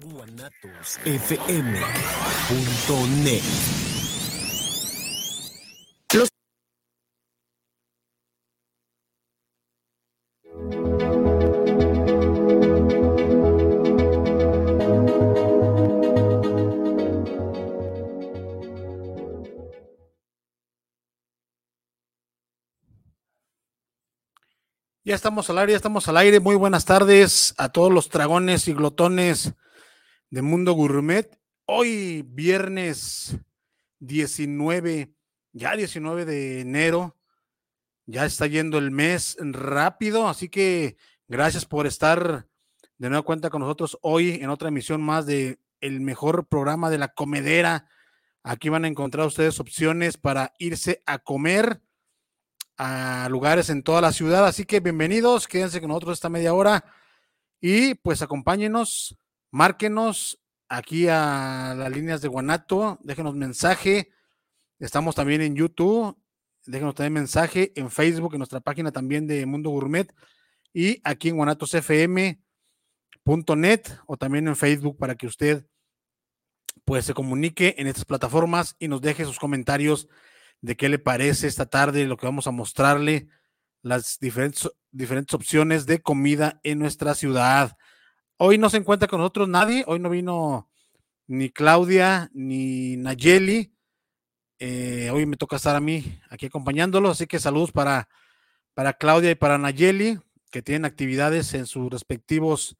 guanatosfm.net Ya estamos al aire, ya estamos al aire. Muy buenas tardes a todos los dragones y glotones de Mundo Gourmet. Hoy, viernes 19, ya 19 de enero, ya está yendo el mes rápido, así que gracias por estar de nueva cuenta con nosotros hoy en otra emisión más de el mejor programa de la comedera. Aquí van a encontrar ustedes opciones para irse a comer a lugares en toda la ciudad. Así que bienvenidos, quédense con nosotros esta media hora y pues acompáñenos, márquenos aquí a las líneas de Guanato, déjenos mensaje. Estamos también en YouTube, déjenos también mensaje en Facebook, en nuestra página también de Mundo Gourmet y aquí en guanatosfm.net o también en Facebook para que usted pues se comunique en estas plataformas y nos deje sus comentarios de qué le parece esta tarde, lo que vamos a mostrarle, las diferentes, diferentes opciones de comida en nuestra ciudad. Hoy no se encuentra con nosotros nadie, hoy no vino ni Claudia ni Nayeli. Eh, hoy me toca estar a mí aquí acompañándolos, así que saludos para, para Claudia y para Nayeli, que tienen actividades en sus respectivos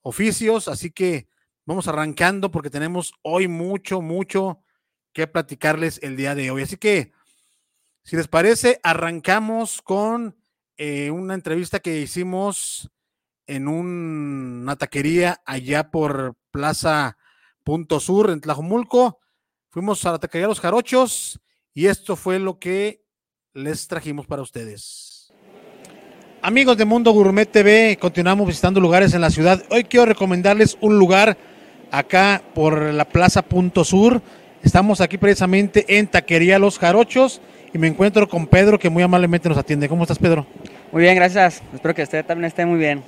oficios, así que vamos arrancando porque tenemos hoy mucho, mucho que platicarles el día de hoy. Así que, si les parece, arrancamos con eh, una entrevista que hicimos en una taquería allá por Plaza Punto Sur, en Tlajumulco. Fuimos a la taquería Los Jarochos y esto fue lo que les trajimos para ustedes. Amigos de Mundo Gourmet TV, continuamos visitando lugares en la ciudad. Hoy quiero recomendarles un lugar acá por la Plaza Punto Sur Estamos aquí precisamente en Taquería Los Jarochos y me encuentro con Pedro que muy amablemente nos atiende. ¿Cómo estás, Pedro? Muy bien, gracias. Espero que usted también esté muy bien.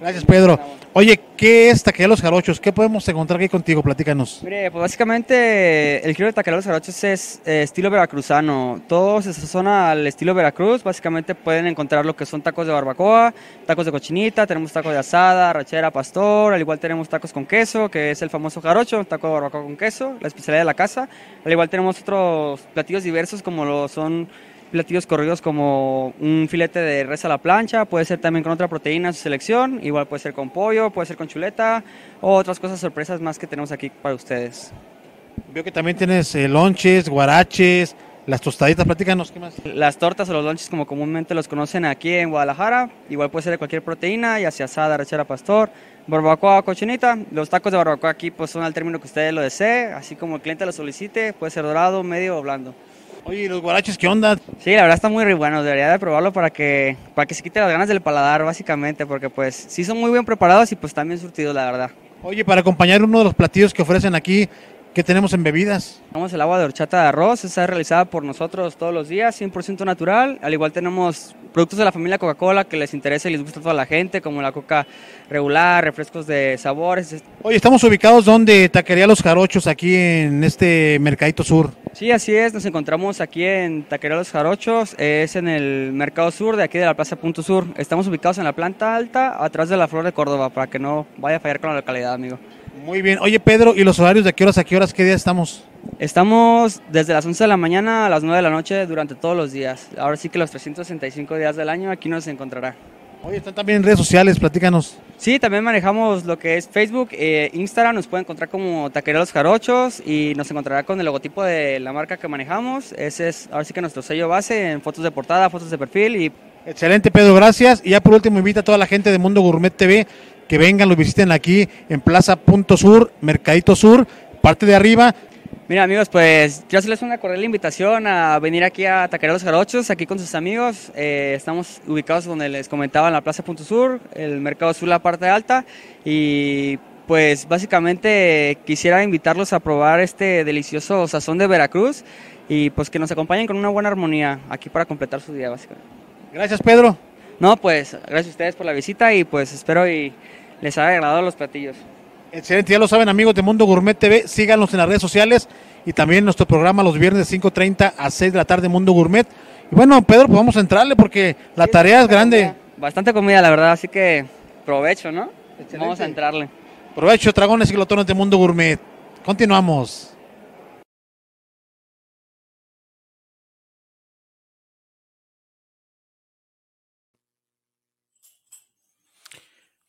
Gracias, Pedro. Oye, ¿qué es Taquería Jarochos? ¿Qué podemos encontrar aquí contigo? Platícanos. Mire, pues básicamente el giro de Taquería Jarochos es eh, estilo veracruzano. Todos esa zona al estilo Veracruz, básicamente pueden encontrar lo que son tacos de barbacoa, tacos de cochinita, tenemos tacos de asada, rachera, pastor, al igual tenemos tacos con queso, que es el famoso jarocho, taco de barbacoa con queso, la especialidad de la casa. Al igual tenemos otros platillos diversos como lo son platillos corridos como un filete de res a la plancha, puede ser también con otra proteína a su selección, igual puede ser con pollo, puede ser con chuleta o otras cosas sorpresas más que tenemos aquí para ustedes. Veo que también tienes eh, lonches, guaraches, las tostaditas, platícanos, ¿qué más? Las tortas o los lonches como comúnmente los conocen aquí en Guadalajara, igual puede ser de cualquier proteína, ya sea asada, rechera, pastor, barbacoa, cochinita. Los tacos de barbacoa aquí pues son al término que usted lo desee, así como el cliente lo solicite, puede ser dorado, medio o blando. Oye, ¿y los guaraches qué onda? Sí, la verdad está muy bueno, debería de probarlo para que, para que se quite las ganas del paladar, básicamente, porque pues sí son muy bien preparados y pues también surtidos, la verdad. Oye, para acompañar uno de los platillos que ofrecen aquí, ¿qué tenemos en bebidas? Tenemos el agua de horchata de arroz, esa es realizada por nosotros todos los días, 100% natural. Al igual tenemos productos de la familia Coca-Cola que les interesa y les gusta a toda la gente, como la coca regular, refrescos de sabores. Oye, estamos ubicados donde Taquería Los Jarochos, aquí en este Mercadito Sur. Sí, así es, nos encontramos aquí en Taquería Los Jarochos, es en el Mercado Sur de aquí de la Plaza Punto Sur. Estamos ubicados en la planta alta, atrás de la Flor de Córdoba, para que no vaya a fallar con la localidad, amigo. Muy bien. Oye, Pedro, ¿y los horarios de qué horas a qué horas, qué día estamos? Estamos desde las 11 de la mañana a las 9 de la noche durante todos los días. Ahora sí que los 365 días del año aquí nos encontrará. Oye, están también en redes sociales, platícanos. Sí, también manejamos lo que es Facebook, eh, Instagram, nos pueden encontrar como Taquería Los Jarochos y nos encontrará con el logotipo de la marca que manejamos. Ese es ahora sí que nuestro sello base en fotos de portada, fotos de perfil y... Excelente, Pedro, gracias. Y ya por último invita a toda la gente de Mundo Gourmet TV que vengan, lo visiten aquí en Plaza Punto Sur, Mercadito Sur, parte de arriba. Mira amigos, pues quiero hacerles una cordial invitación a venir aquí a Taquería Los Jarochos, aquí con sus amigos. Eh, estamos ubicados donde les comentaba en la Plaza Punto Sur, el Mercado Sur, la parte alta. Y pues básicamente quisiera invitarlos a probar este delicioso sazón de Veracruz y pues que nos acompañen con una buena armonía aquí para completar su día básicamente. Gracias Pedro. No, pues gracias a ustedes por la visita y pues espero y les haya agradado los platillos. Excelente, ya lo saben amigos de Mundo Gourmet TV, síganos en las redes sociales y también nuestro programa los viernes de 5.30 a 6 de la tarde Mundo Gourmet. Y bueno, Pedro, pues vamos a entrarle porque la tarea es grande. Bastante comida, la verdad, así que provecho, ¿no? Vamos a entrarle. Provecho, dragones y glotones de Mundo Gourmet. Continuamos.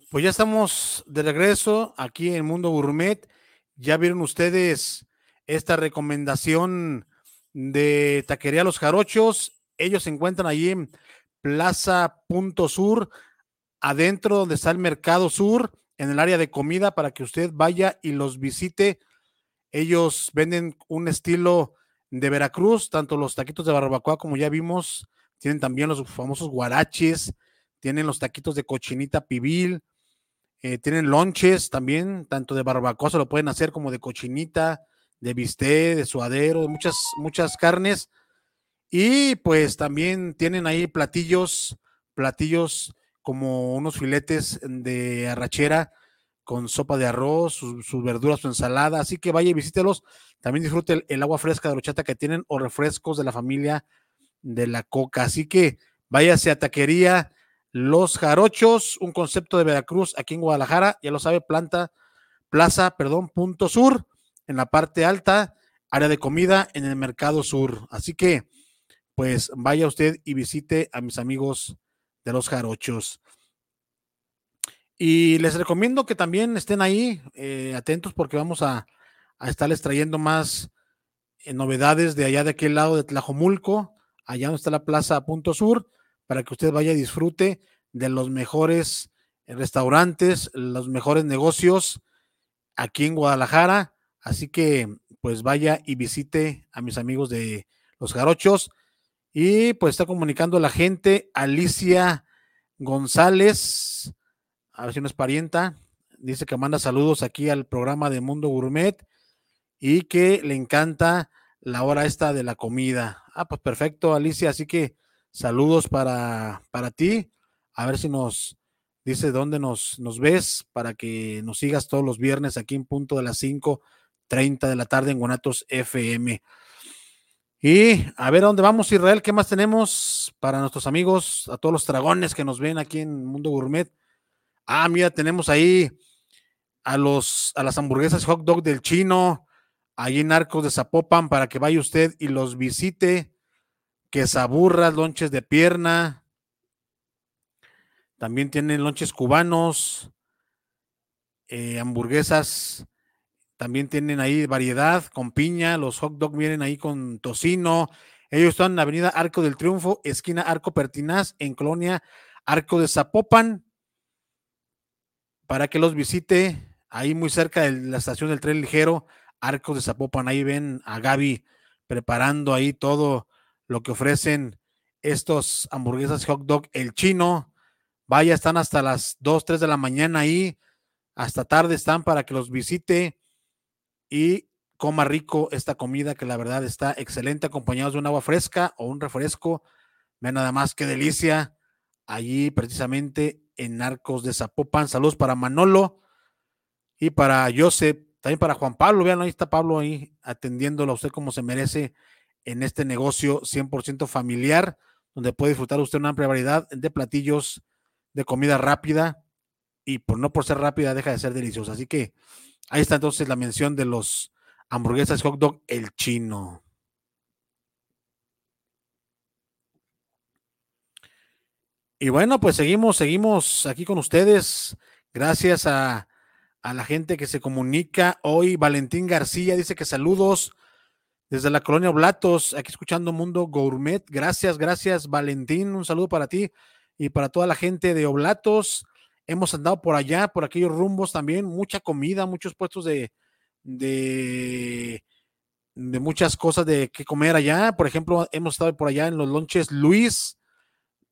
Pues ya estamos de regreso aquí en Mundo Gourmet. Ya vieron ustedes esta recomendación de Taquería Los Jarochos. Ellos se encuentran allí en Plaza Punto Sur, adentro donde está el Mercado Sur, en el área de comida, para que usted vaya y los visite. Ellos venden un estilo de Veracruz, tanto los taquitos de barbacoa como ya vimos, tienen también los famosos guaraches, tienen los taquitos de cochinita pibil, eh, tienen lonches también, tanto de barbacoa se lo pueden hacer como de cochinita, de bistec, de suadero, de muchas, muchas carnes. Y pues también tienen ahí platillos, platillos como unos filetes de arrachera con sopa de arroz, sus, verduras, su ensalada. Así que vaya y visítelos. También disfrute el, el, agua fresca de horchata que tienen o refrescos de la familia de la coca. Así que váyase a taquería los Jarochos, un concepto de Veracruz aquí en Guadalajara, ya lo sabe, planta, plaza, perdón, punto sur, en la parte alta, área de comida en el mercado sur. Así que, pues vaya usted y visite a mis amigos de los Jarochos. Y les recomiendo que también estén ahí eh, atentos porque vamos a, a estarles trayendo más eh, novedades de allá de aquel lado de Tlajomulco, allá donde está la plaza Punto Sur para que usted vaya y disfrute de los mejores restaurantes, los mejores negocios aquí en Guadalajara. Así que pues vaya y visite a mis amigos de los jarochos. Y pues está comunicando la gente Alicia González, a ver si no es parienta, dice que manda saludos aquí al programa de Mundo Gourmet y que le encanta la hora esta de la comida. Ah, pues perfecto, Alicia, así que Saludos para, para ti. A ver si nos dice dónde nos, nos ves para que nos sigas todos los viernes aquí en punto de las 5:30 de la tarde en Guanatos FM. Y a ver dónde vamos, Israel. ¿Qué más tenemos para nuestros amigos, a todos los dragones que nos ven aquí en Mundo Gourmet? Ah, mira, tenemos ahí a los a las hamburguesas hot dog del chino, ahí en Arcos de Zapopan, para que vaya usted y los visite quesaburras, lonches de pierna. También tienen lonches cubanos, eh, hamburguesas. También tienen ahí variedad con piña. Los hot dogs vienen ahí con tocino. Ellos están en la avenida Arco del Triunfo, esquina Arco Pertinaz, en Colonia Arco de Zapopan. Para que los visite, ahí muy cerca de la estación del tren ligero, Arco de Zapopan. Ahí ven a Gaby preparando ahí todo lo que ofrecen estos hamburguesas hot dog, el chino. Vaya, están hasta las 2, 3 de la mañana ahí, hasta tarde están para que los visite y coma rico esta comida que la verdad está excelente, acompañados de un agua fresca o un refresco. Vean nada más qué delicia. Allí precisamente en Arcos de Zapopan. Saludos para Manolo y para Joseph, también para Juan Pablo. Vean, ahí está Pablo ahí atendiéndolo a usted como se merece en este negocio 100% familiar, donde puede disfrutar usted una amplia variedad de platillos de comida rápida y por no por ser rápida deja de ser deliciosa. Así que ahí está entonces la mención de los hamburguesas hot dog el chino. Y bueno, pues seguimos, seguimos aquí con ustedes. Gracias a, a la gente que se comunica hoy. Valentín García dice que saludos desde la colonia Oblatos, aquí escuchando Mundo Gourmet. Gracias, gracias, Valentín. Un saludo para ti y para toda la gente de Oblatos. Hemos andado por allá, por aquellos rumbos también, mucha comida, muchos puestos de, de, muchas cosas de que comer allá. Por ejemplo, hemos estado por allá en los lonches Luis,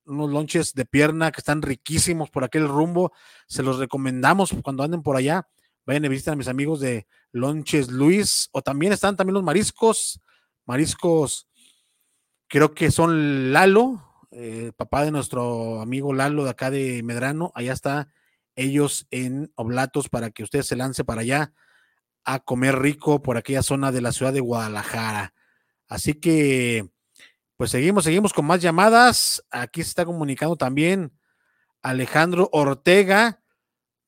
unos lonches de pierna que están riquísimos por aquel rumbo. Se los recomendamos cuando anden por allá vayan a visitar a mis amigos de Lonches Luis, o también están también los mariscos, mariscos, creo que son Lalo, eh, papá de nuestro amigo Lalo de acá de Medrano, allá está ellos en Oblatos para que usted se lance para allá a comer rico por aquella zona de la ciudad de Guadalajara. Así que, pues seguimos, seguimos con más llamadas. Aquí se está comunicando también Alejandro Ortega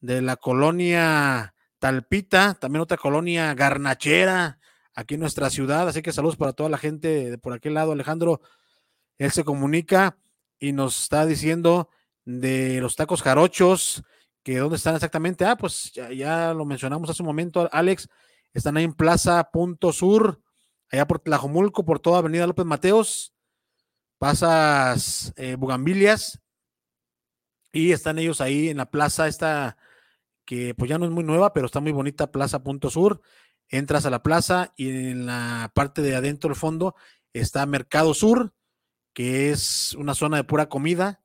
de la colonia Talpita, también otra colonia garnachera aquí en nuestra ciudad. Así que saludos para toda la gente de por aquel lado. Alejandro, él se comunica y nos está diciendo de los tacos jarochos, que dónde están exactamente. Ah, pues ya, lo mencionamos hace un momento, Alex. Están ahí en Plaza Punto Sur, allá por Tlajomulco, por toda Avenida López Mateos. Pasas eh, Bugambilias y están ellos ahí en la plaza esta que pues ya no es muy nueva, pero está muy bonita, Plaza Punto Sur. Entras a la plaza y en la parte de adentro del fondo está Mercado Sur, que es una zona de pura comida.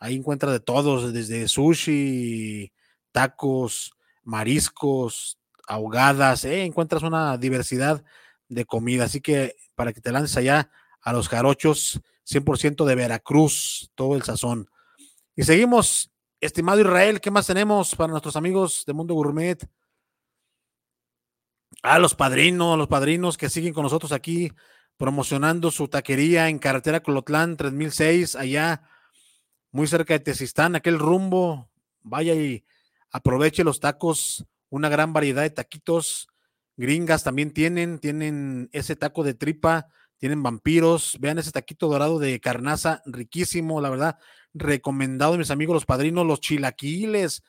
Ahí encuentras de todos, desde sushi, tacos, mariscos, ahogadas, ¿eh? encuentras una diversidad de comida. Así que para que te lances allá a los jarochos, 100% de Veracruz, todo el sazón. Y seguimos Estimado Israel, ¿qué más tenemos para nuestros amigos de Mundo Gourmet? A ah, los padrinos, los padrinos que siguen con nosotros aquí promocionando su taquería en carretera Colotlán 3006, allá muy cerca de Tezistán, aquel rumbo. Vaya y aproveche los tacos, una gran variedad de taquitos. Gringas también tienen, tienen ese taco de tripa, tienen vampiros. Vean ese taquito dorado de carnaza, riquísimo, la verdad recomendado mis amigos los padrinos, los chilaquiles.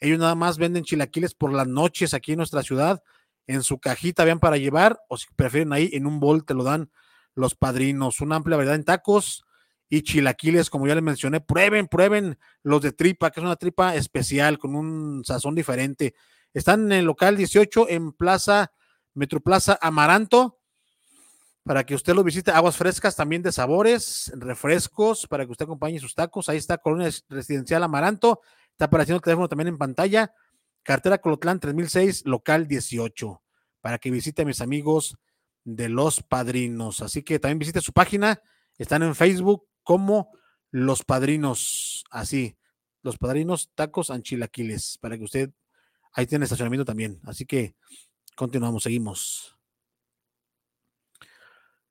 Ellos nada más venden chilaquiles por las noches aquí en nuestra ciudad. En su cajita, vean para llevar, o si prefieren ahí, en un bol te lo dan los padrinos. Una amplia variedad en tacos y chilaquiles, como ya les mencioné. Prueben, prueben los de tripa, que es una tripa especial con un sazón diferente. Están en el local 18 en Plaza Metroplaza Amaranto para que usted lo visite. Aguas frescas también de sabores, refrescos, para que usted acompañe sus tacos. Ahí está Colonia Residencial Amaranto. Está apareciendo el teléfono también en pantalla. Cartera Colotlán 3006, local 18, para que visite a mis amigos de Los Padrinos. Así que también visite su página. Están en Facebook como Los Padrinos. Así, Los Padrinos Tacos Anchilaquiles, para que usted ahí tiene estacionamiento también. Así que continuamos, seguimos.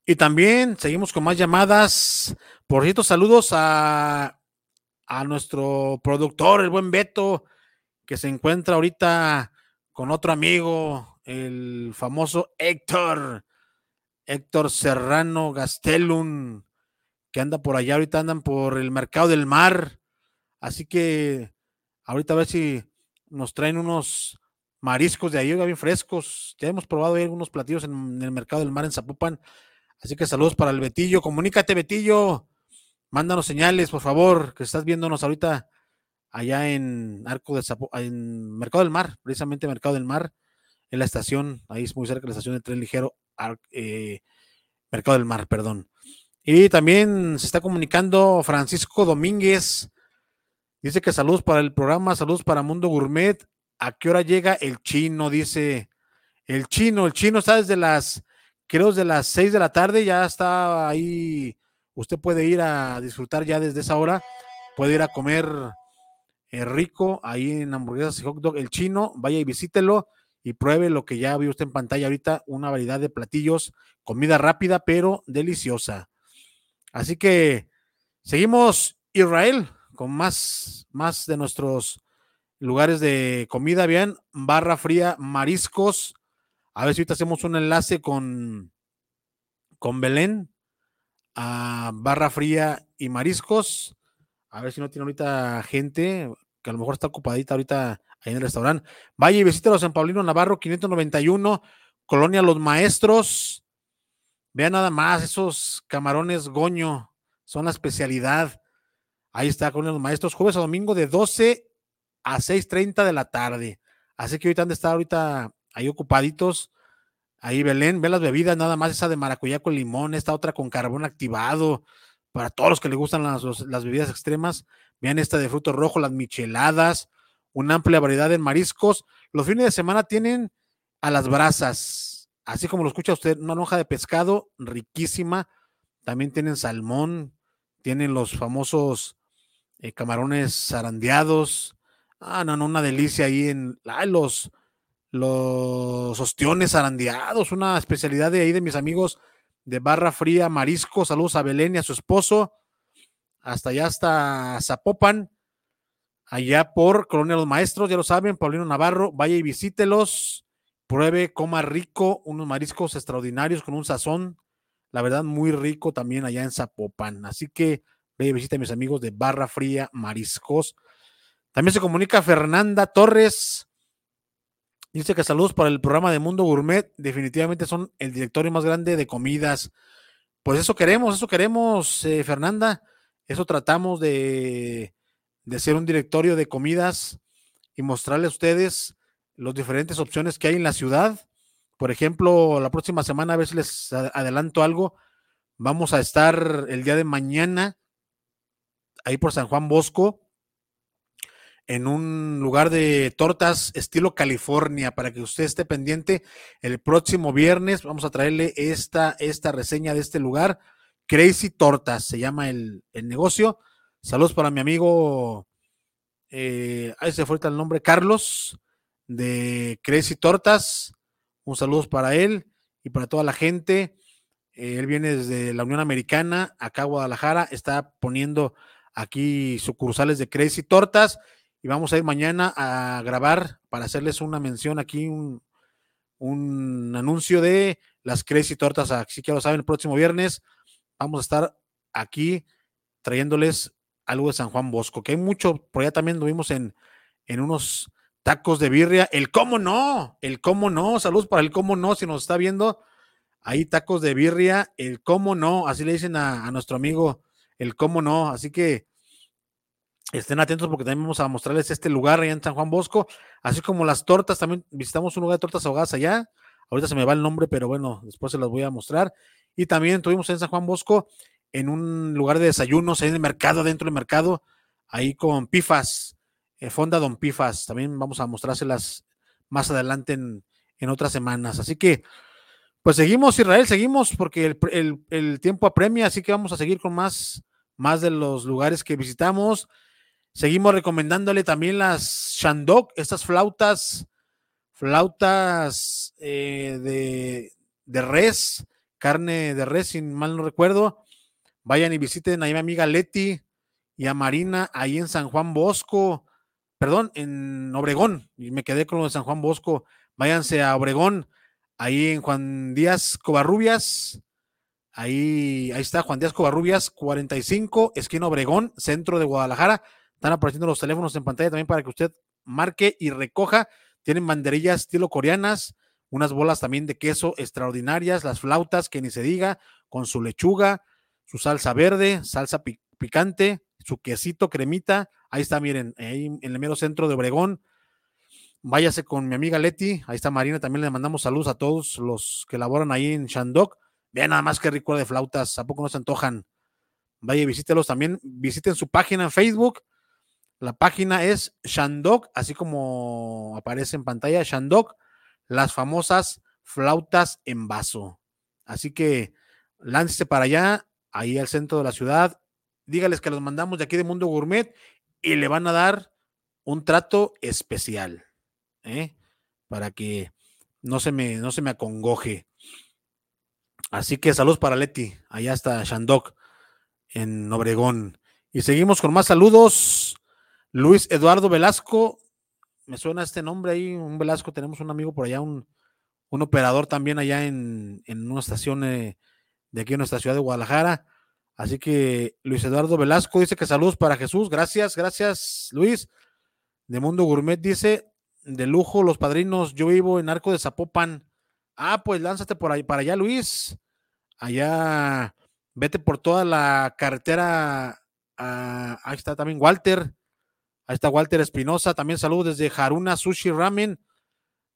Y también seguimos con más llamadas. Por cierto, saludos a, a nuestro productor, el buen Beto, que se encuentra ahorita con otro amigo, el famoso Héctor, Héctor Serrano Gastelum, que anda por allá, ahorita andan por el mercado del mar. Así que ahorita a ver si nos traen unos mariscos de ahí, bien frescos. Ya hemos probado algunos platillos en el mercado del mar en Zapopan Así que saludos para el Betillo. Comunícate, Betillo. Mándanos señales, por favor, que estás viéndonos ahorita allá en Arco de en Mercado del Mar, precisamente Mercado del Mar, en la estación, ahí es muy cerca de la estación de tren ligero, eh, Mercado del Mar, perdón. Y también se está comunicando Francisco Domínguez. Dice que saludos para el programa, saludos para Mundo Gourmet. ¿A qué hora llega el chino? Dice el chino. El chino está desde las creo de las 6 de la tarde ya está ahí. Usted puede ir a disfrutar ya desde esa hora. Puede ir a comer eh, rico ahí en hamburguesas y hot dog. El chino, vaya y visítelo y pruebe lo que ya vio usted en pantalla ahorita, una variedad de platillos, comida rápida pero deliciosa. Así que seguimos Israel con más, más de nuestros lugares de comida. Bien, barra fría, mariscos, a ver si ahorita hacemos un enlace con, con Belén a Barra Fría y Mariscos. A ver si no tiene ahorita gente que a lo mejor está ocupadita ahorita ahí en el restaurante. Vaya y visítelos en Paulino Navarro 591, Colonia Los Maestros. Vean nada más esos camarones goño, son la especialidad. Ahí está Colonia Los Maestros, jueves a domingo de 12 a 6.30 de la tarde. Así que ahorita han de estar ahorita ahí ocupaditos. Ahí Belén, ve las bebidas, nada más esa de maracuyá con limón, esta otra con carbón activado, para todos los que les gustan las, las bebidas extremas. Vean esta de fruto rojo, las micheladas, una amplia variedad de mariscos. Los fines de semana tienen a las brasas, así como lo escucha usted, una hoja de pescado riquísima. También tienen salmón, tienen los famosos eh, camarones zarandeados, Ah, no, no, una delicia ahí en los, los ostiones arandeados, una especialidad de ahí de mis amigos de Barra Fría Marisco. Saludos a Belén y a su esposo. Hasta allá, hasta Zapopan, allá por Colonia Los Maestros, ya lo saben, Paulino Navarro, vaya y visítelos, pruebe, coma rico, unos mariscos extraordinarios con un sazón, la verdad, muy rico también allá en Zapopan. Así que ve y visita a mis amigos de Barra Fría Mariscos. También se comunica Fernanda Torres. Dice que saludos para el programa de Mundo Gourmet. Definitivamente son el directorio más grande de comidas. Pues eso queremos, eso queremos, eh, Fernanda. Eso tratamos de, de hacer un directorio de comidas y mostrarles a ustedes las diferentes opciones que hay en la ciudad. Por ejemplo, la próxima semana, a ver si les adelanto algo. Vamos a estar el día de mañana ahí por San Juan Bosco en un lugar de tortas estilo California para que usted esté pendiente. El próximo viernes vamos a traerle esta, esta reseña de este lugar. Crazy Tortas se llama el, negocio. Saludos para mi amigo, eh, ahí se fue el nombre, Carlos de Crazy Tortas. Un saludo para él y para toda la gente. Eh, él viene desde la Unión Americana, acá Guadalajara, está poniendo aquí sucursales de Crazy Tortas y vamos a ir mañana a grabar para hacerles una mención aquí, un, anuncio de las Crazy Tortas. Así que ya lo saben, el próximo viernes vamos a estar aquí trayéndoles algo de San Juan Bosco, que hay mucho, por allá también lo vimos en, en unos tacos de birria. El cómo no, el cómo no, saludos para el cómo no, si nos está viendo. Ahí tacos de birria, el cómo no, así le dicen a nuestro amigo, el cómo no. Así que Estén atentos porque también vamos a mostrarles este lugar allá en San Juan Bosco, así como las tortas, también visitamos un lugar de tortas ahogadas allá. Ahorita se me va el nombre, pero bueno, después se las voy a mostrar. Y también tuvimos en San Juan Bosco en un lugar de desayunos, en el mercado, dentro del mercado, ahí con Pifas, eh, Fonda Don Pifas. También vamos a mostrárselas más adelante en, otras semanas. Así que, pues seguimos, Israel, seguimos porque el, el, tiempo apremia, así que vamos a seguir con más, más de los lugares que visitamos. Seguimos recomendándole también las Shandok, estas flautas, flautas eh, de, de, res, carne de res, si mal no recuerdo. Vayan y visiten a mi amiga Leti y a Marina ahí en San Juan Bosco, perdón, en Obregón, y me quedé con lo de San Juan Bosco. Váyanse a Obregón, ahí en Juan Díaz Covarrubias. Ahí, ahí está Juan Díaz Covarrubias, 45, esquina Obregón, centro de Guadalajara. Están apareciendo los teléfonos en pantalla también para que usted marque y recoja. Tienen banderillas estilo coreanas, unas bolas también de queso extraordinarias, las flautas que ni se diga, con su lechuga, su salsa verde, salsa picante, su quesito cremita. Ahí está, miren, ahí en el mero centro de Obregón. Váyase con mi amiga Leti, ahí está Marina, también le mandamos saludos a todos los que laboran ahí en Shandok. Vean nada más que rico de flautas, ¿a poco no se antojan? Vaya visítelos también, visiten su página en Facebook, la página es Shandok, así como aparece en pantalla, Shandok, las famosas flautas en vaso. Así que láncese para allá, ahí al centro de la ciudad, dígales que los mandamos de aquí de Mundo Gourmet y le van a dar un trato especial, ¿eh? para que no se me, no se me acongoje. Así que saludos para Leti, allá está Shandok en Obregón. Y seguimos con más saludos. Luis Eduardo Velasco, me suena este nombre ahí, un Velasco, tenemos un amigo por allá, un, operador también allá en, una estación eh, de aquí en nuestra ciudad de Guadalajara. Así que Luis Eduardo Velasco dice que saludos para Jesús. Gracias, gracias Luis. De Mundo Gourmet dice, de lujo, los padrinos, yo vivo en Arco de Zapopan. Ah, pues lánzate por ahí, para allá, Luis. Allá, vete por toda la carretera. Ah, ahí está también Walter. Ahí está Walter Espinosa. También saludos desde Haruna Sushi Ramen.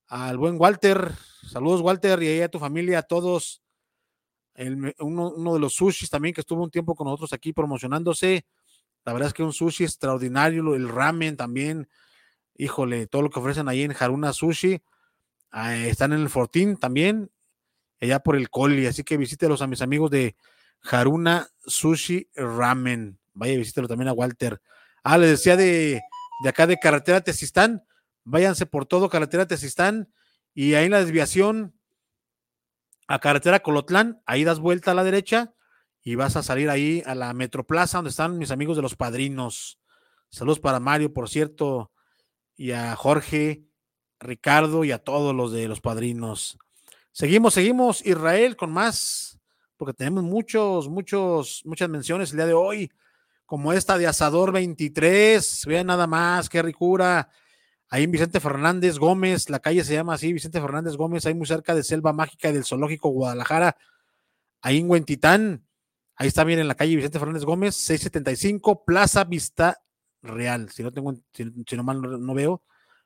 Al buen Walter. Saludos, Walter, y ahí a tu familia, a todos. uno, de los sushis también que estuvo un tiempo con nosotros aquí promocionándose. La verdad es que un sushi extraordinario. El ramen también. Híjole, todo lo que ofrecen ahí en Haruna Sushi. están en el Fortín también. Allá por el Coli. Así que visítelos a mis amigos de Haruna Sushi Ramen. Vaya, visítelo también a Walter. Ah, les decía de de acá de carretera Tesistán. Váyanse por todo carretera Tesistán y ahí en la desviación a carretera Colotlán, ahí das vuelta a la derecha y vas a salir ahí a la Metroplaza donde están mis amigos de los padrinos. Saludos para Mario, por cierto, y a Jorge, Ricardo y a todos los de los padrinos. Seguimos, seguimos, Israel, con más, porque tenemos muchos, muchos, muchas menciones el día de hoy, como esta de Asador 23. Vean nada más, qué ricura. Ahí en Vicente Fernández Gómez, la calle se llama así, Vicente Fernández Gómez, ahí muy cerca de Selva Mágica y del Zoológico Guadalajara, ahí en Huentitán, ahí está bien en la calle Vicente Fernández Gómez, 675, Plaza Vista Real, si no tengo, si, no mal no, veo,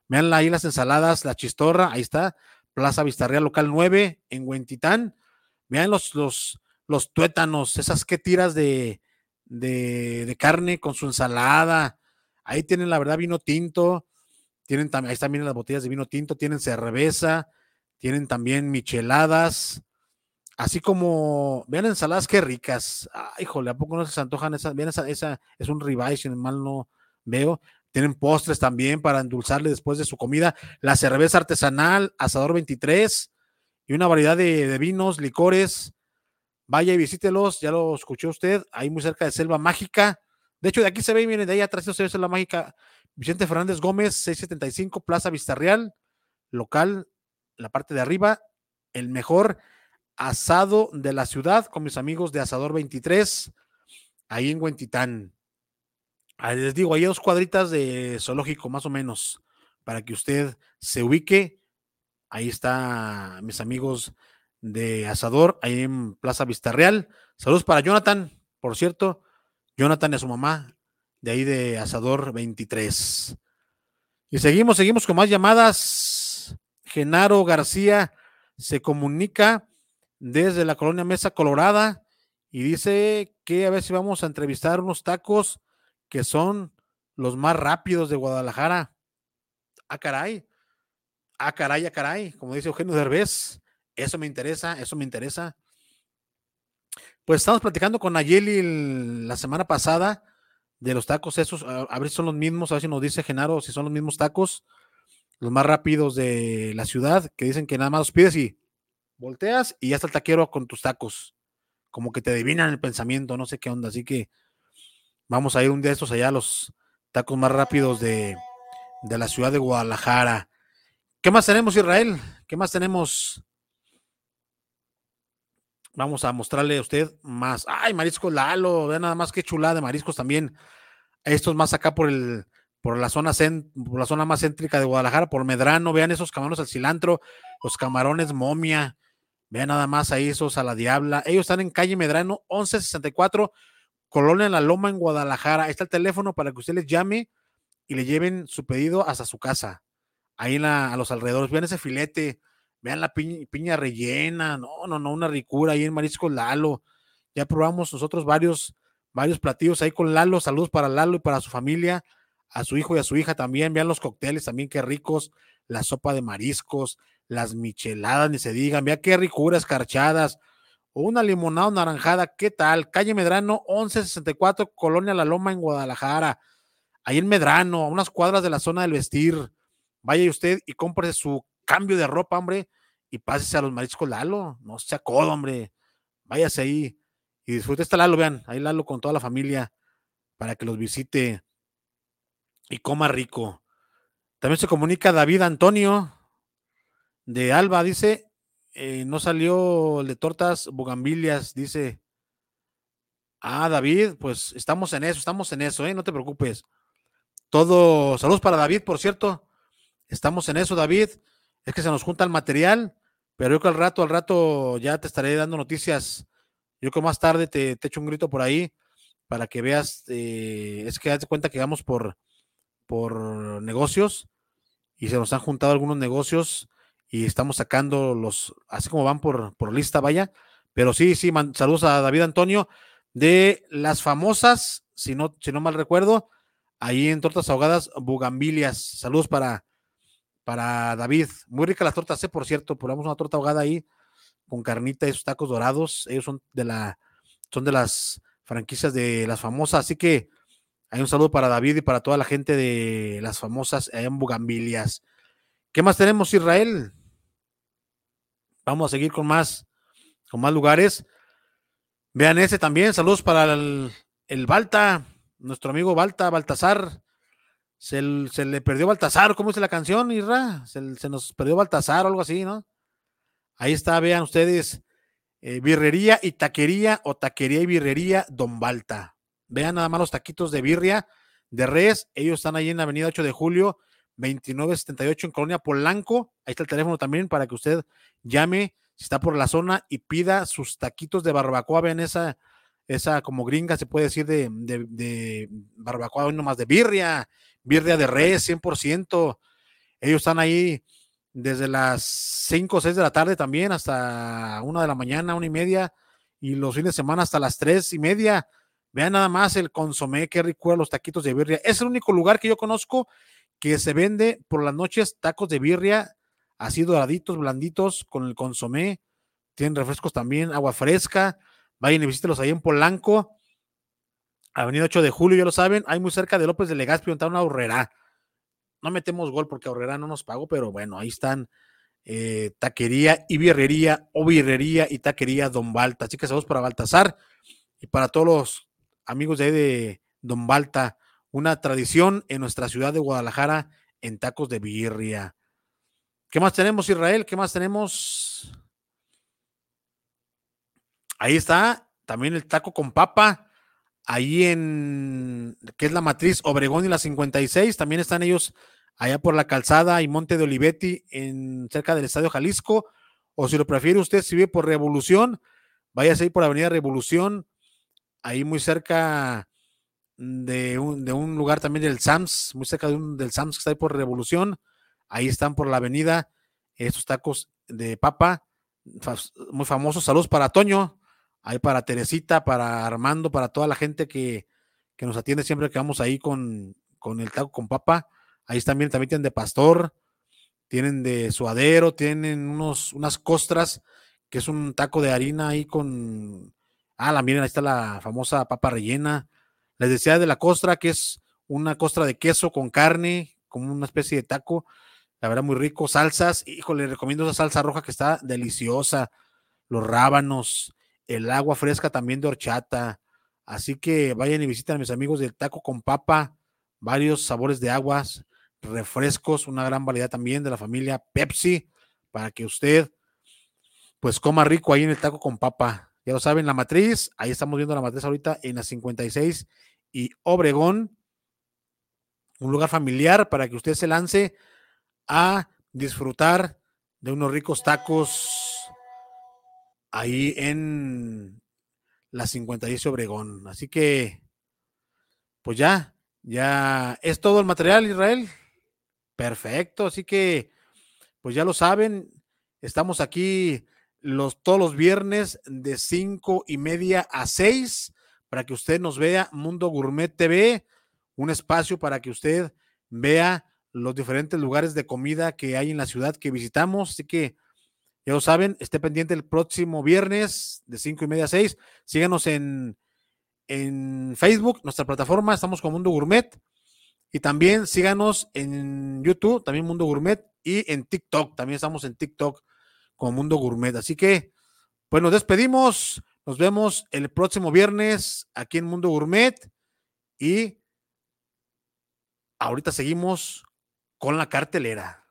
vean ahí las ensaladas, la chistorra, ahí está, Plaza Vista Real, local 9, en Huentitán, vean los, los, los tuétanos, esas que tiras de, de, carne con su ensalada, ahí tienen la verdad vino tinto, tienen también, ahí también las botellas de vino tinto, tienen cerveza, tienen también micheladas, así como, vean ensaladas qué ricas. Ay, híjole, ¿a poco no se antojan esas? Vean, esa, esa es un ribeye, si mal no veo. Tienen postres también para endulzarle después de su comida. La cerveza artesanal, Asador 23 y una variedad de vinos, licores. Vaya y visítelos, ya lo escuchó usted, ahí muy cerca de Selva Mágica. De hecho, de aquí se ve, miren, de ahí atrás se ve Selva Mágica. Vicente Fernández Gómez, 675, Plaza Vistarreal, local, la parte de arriba, el mejor asado de la ciudad con mis amigos de Asador 23, ahí en Huentitán. Ahí les digo, hay dos cuadritas de zoológico, más o menos, para que usted se ubique. Ahí está mis amigos de Asador, ahí en Plaza Vistarreal. Saludos para Jonathan, por cierto. Jonathan y a su mamá, de ahí de Asador 23. Y seguimos, seguimos con más llamadas. Genaro García se comunica desde la colonia Mesa Colorada y dice que a ver si vamos a entrevistar unos tacos que son los más rápidos de Guadalajara. Ah, caray. Ah, caray, ah, caray. Como dice Eugenio Derbez. Eso me interesa, eso me interesa. Pues estamos platicando con Nayeli la semana pasada de los tacos esos, a, ver si son los mismos, a ver si nos dice Genaro si son los mismos tacos, los más rápidos de la ciudad, que dicen que nada más los pides y volteas y ya está el taquero con tus tacos. Como que te adivinan el pensamiento, no sé qué onda. Así que vamos a ir un día de estos allá, los tacos más rápidos de, de la ciudad de Guadalajara. ¿Qué más tenemos, Israel? ¿Qué más tenemos? Vamos a mostrarle a usted más. Ay, mariscos Lalo, vean nada más que chulada de mariscos también. Estos más acá por el por la zona por la zona más céntrica de Guadalajara, por Medrano, vean esos camarones al cilantro, los camarones momia, vean nada más ahí esos a la diabla. Ellos están en calle Medrano 1164, Colonia La Loma en Guadalajara. Ahí está el teléfono para que usted les llame y le lleven su pedido hasta su casa. Ahí a los alrededores, vean ese filete, Vean la piña, rellena, no, no, no, una ricura ahí en Marisco Lalo. Ya probamos nosotros varios, varios platillos ahí con Lalo. Saludos para Lalo y para su familia, a su hijo y a su hija también. Vean los cócteles también, qué ricos. La sopa de mariscos, las micheladas, ni se digan. Vean qué ricuras escarchadas. O una limonada naranjada, ¿qué tal? Calle Medrano, 1164, Colonia La Loma en Guadalajara. Ahí en Medrano, a unas cuadras de la zona del vestir. Vaya usted y cómprese su cambio de ropa, hombre, y pásese a los mariscos Lalo, no se acodo, hombre, váyase ahí y disfrute este Lalo, vean, ahí Lalo con toda la familia para que los visite y coma rico. También se comunica David Antonio de Alba, dice, eh, no salió el de tortas bugambilias, dice. Ah, David, pues estamos en eso, estamos en eso, ¿eh? no te preocupes. Todo, saludos para David, por cierto. Estamos en eso, David es que se nos junta el material, pero yo que al rato, al rato ya te estaré dando noticias. Yo que más tarde te, echo un grito por ahí para que veas, eh, es que de cuenta que vamos por, por negocios y se nos han juntado algunos negocios y estamos sacando los, así como van por, por lista, vaya. Pero sí, sí, saludos a David Antonio de las famosas, si no, si no mal recuerdo, ahí en Tortas Ahogadas, Bugambilias. Saludos para, para David. Muy rica las tortas, ¿eh? por cierto, ponemos una torta ahogada ahí con carnita y esos tacos dorados. Ellos son de la, son de las franquicias de las famosas, así que Hay un saludo para David y para toda la gente de las famosas en Bugambilias. ¿Qué más tenemos, Israel? Vamos a seguir con más, con más lugares. Vean ese también. Saludos para el, el Balta, nuestro amigo Balta, Baltasar. Se, le perdió Baltasar, ¿cómo dice la canción, Isra? Se, se, nos perdió Baltasar o algo así, ¿no? Ahí está, vean ustedes, eh, birrería y taquería o taquería y birrería Don Balta. Vean nada más los taquitos de birria de res. Ellos están ahí en la avenida 8 de julio, 2978 en Colonia Polanco. Ahí está el teléfono también para que usted llame si está por la zona y pida sus taquitos de barbacoa. Vean esa, esa como gringa, se puede decir, de, de, de barbacoa, no más de birria, birria de res, 100%. Ellos están ahí desde las 5 o 6 de la tarde también hasta una de la mañana, una y media, y los fines de semana hasta las tres y media. Vean nada más el consomé, qué rico los taquitos de birria. Es el único lugar que yo conozco que se vende por las noches tacos de birria, así doraditos, blanditos, con el consomé. Tienen refrescos también, agua fresca. Vayan y visítelos ahí en Polanco. Avenida 8 de Julio, ya lo saben, hay muy cerca de López de Legazpi, donde una horrera. No metemos gol porque ahorrera no nos pagó, pero bueno, ahí están eh, taquería y birrería, o birrería y taquería Don Balta. Así que saludos para Baltasar y para todos los amigos de ahí de Don Balta, una tradición en nuestra ciudad de Guadalajara en tacos de birria. ¿Qué más tenemos, Israel? ¿Qué más tenemos? Ahí está, también el taco con papa, ahí en, que es la matriz Obregón y la 56, también están ellos allá por la calzada y Monte de Olivetti, en cerca del Estadio Jalisco, o si lo prefiere usted, si vive por Revolución, váyase ahí por Avenida Revolución, ahí muy cerca de un, de un lugar también del SAMS, muy cerca de un, del SAMS que está ahí por Revolución. Ahí están por la avenida estos tacos de papa, muy famosos. Saludos para Toño, ahí para Teresita, para Armando, para toda la gente que, que nos atiende siempre que vamos ahí con, con el taco con papa. Ahí también, también tienen de pastor, tienen de suadero, tienen unos, unas costras, que es un taco de harina ahí con, Ah, la miren, ahí está la famosa papa rellena. Les decía de la costra, que es una costra de queso con carne, como una especie de taco. La verdad, muy rico. Salsas, híjole, recomiendo esa salsa roja que está deliciosa. Los rábanos, el agua fresca también de horchata. Así que vayan y visiten a mis amigos del taco con papa, varios sabores de aguas, refrescos, una gran variedad también de la familia Pepsi, para que usted pues coma rico ahí en el taco con papa. Ya lo saben, la matriz, ahí estamos viendo la matriz ahorita en la 56 y Obregón, un lugar familiar para que usted se lance a disfrutar de unos ricos tacos ahí en la 56 Obregón. Así que, pues ya, ya es todo el material, Israel. Perfecto, así que, pues ya lo saben, estamos aquí los, todos los viernes de cinco y media a seis para que usted nos vea Mundo Gourmet TV, un espacio para que usted vea los diferentes lugares de comida que hay en la ciudad que visitamos. Así que ya lo saben, esté pendiente el próximo viernes de cinco y media a seis. Síganos en, en Facebook, nuestra plataforma, estamos con Mundo Gourmet. Y también síganos en YouTube, también Mundo Gourmet, y en TikTok, también estamos en TikTok como Mundo Gourmet. Así que, pues nos despedimos. Nos vemos el próximo viernes aquí en Mundo Gourmet. Y ahorita seguimos con la cartelera.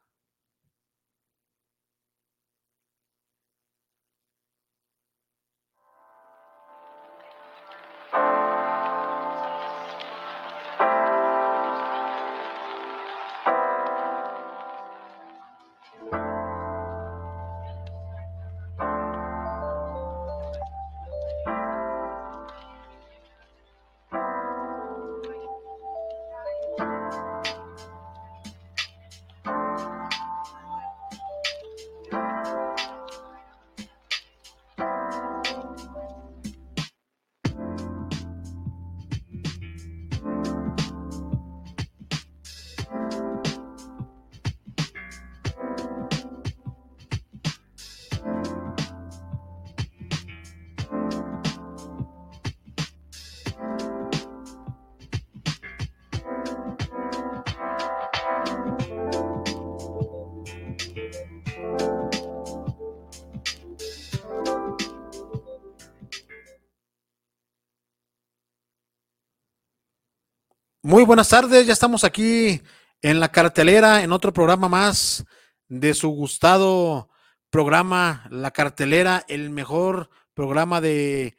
Muy buenas tardes, ya estamos aquí en la cartelera, en otro programa más de su gustado programa, La Cartelera, el mejor programa de,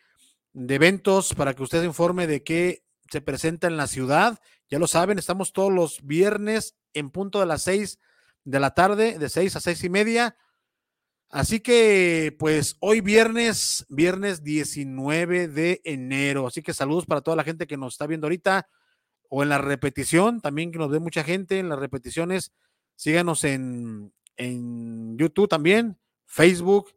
de eventos para que usted se informe de qué se presenta en la ciudad. Ya lo saben, estamos todos los viernes en punto de las seis de la tarde, de seis a seis y media. Así que, pues hoy viernes, viernes 19 de enero. Así que saludos para toda la gente que nos está viendo ahorita o en la repetición, también que nos ve mucha gente en las repeticiones. Síganos en, en YouTube también, Facebook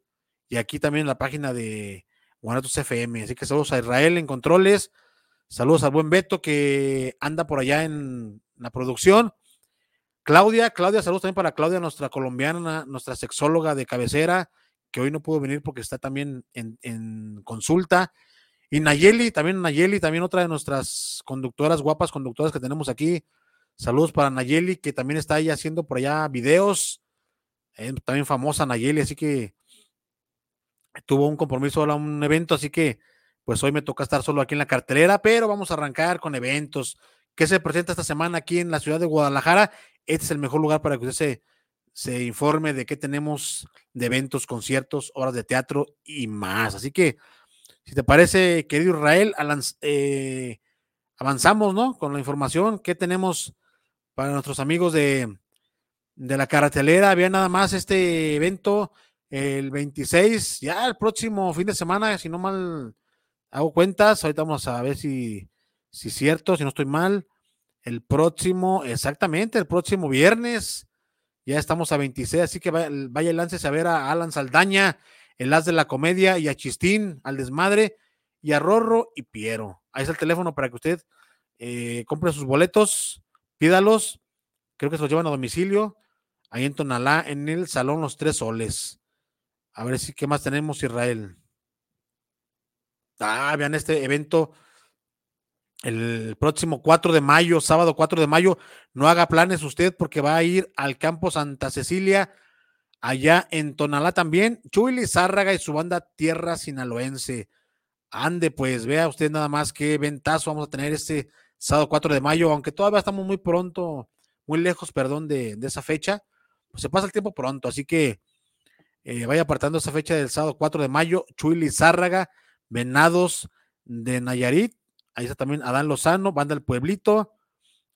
y aquí también en la página de Guanatos FM. Así que saludos a Israel en controles. Saludos al buen Beto que anda por allá en la producción. Claudia, Claudia, saludos también para Claudia, nuestra colombiana, nuestra sexóloga de cabecera, que hoy no pudo venir porque está también en, en consulta. Y Nayeli, también Nayeli, también otra de nuestras conductoras, guapas conductoras que tenemos aquí. Saludos para Nayeli, que también está ahí haciendo por allá videos. Eh, también famosa Nayeli, así que tuvo un compromiso, a un evento, así que pues hoy me toca estar solo aquí en la cartelera, pero vamos a arrancar con eventos. ¿Qué se presenta esta semana aquí en la ciudad de Guadalajara? Este es el mejor lugar para que usted se, se informe de qué tenemos de eventos, conciertos, horas de teatro y más. Así que, si te parece, querido Israel, eh, avanzamos, ¿no? Con la información que tenemos para nuestros amigos de, de la cartelera. Había nada más este evento el 26, ya el próximo fin de semana, si no mal hago cuentas, ahorita vamos a ver si, si es cierto, si no estoy mal. El próximo, exactamente, el próximo viernes, ya estamos a 26, así que vaya, vaya y láncese a ver a Alan Saldaña, el as de la comedia, y a Chistín, al desmadre, y a Rorro y Piero. Ahí está el teléfono para que usted eh, compre sus boletos, pídalos, creo que se los llevan a domicilio, ahí en Tonalá, en el Salón Los Tres Soles. A ver si qué más tenemos, Israel. Ah, vean este evento el próximo 4 de mayo, sábado 4 de mayo. No haga planes usted porque va a ir al campo Santa Cecilia, allá en Tonalá también. Chuy Lizárraga y su banda Tierra Sinaloense. Ande, pues, vea usted nada más qué ventazo vamos a tener este sábado 4 de mayo, aunque todavía estamos muy pronto, muy lejos, perdón, de, esa fecha. Pues se pasa el tiempo pronto, así que eh, vaya apartando esa fecha del sábado 4 de mayo, Chuy Lizárraga, Venados de Nayarit, ahí está también Adán Lozano, Banda del Pueblito,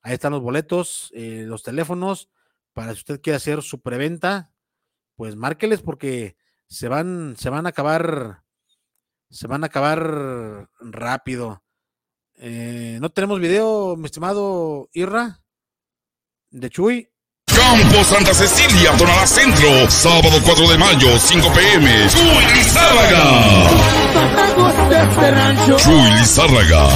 ahí están los boletos, eh, los teléfonos, para si usted quiere hacer su preventa, pues márqueles porque se van, se van a acabar, se van a acabar rápido. Eh, no tenemos video, mi estimado Irra, de Chuy. Campo Santa Cecilia, Tonalá Centro, sábado 4 de mayo, 5 pm. Chuy Lizárraga. Chuy Lizárraga.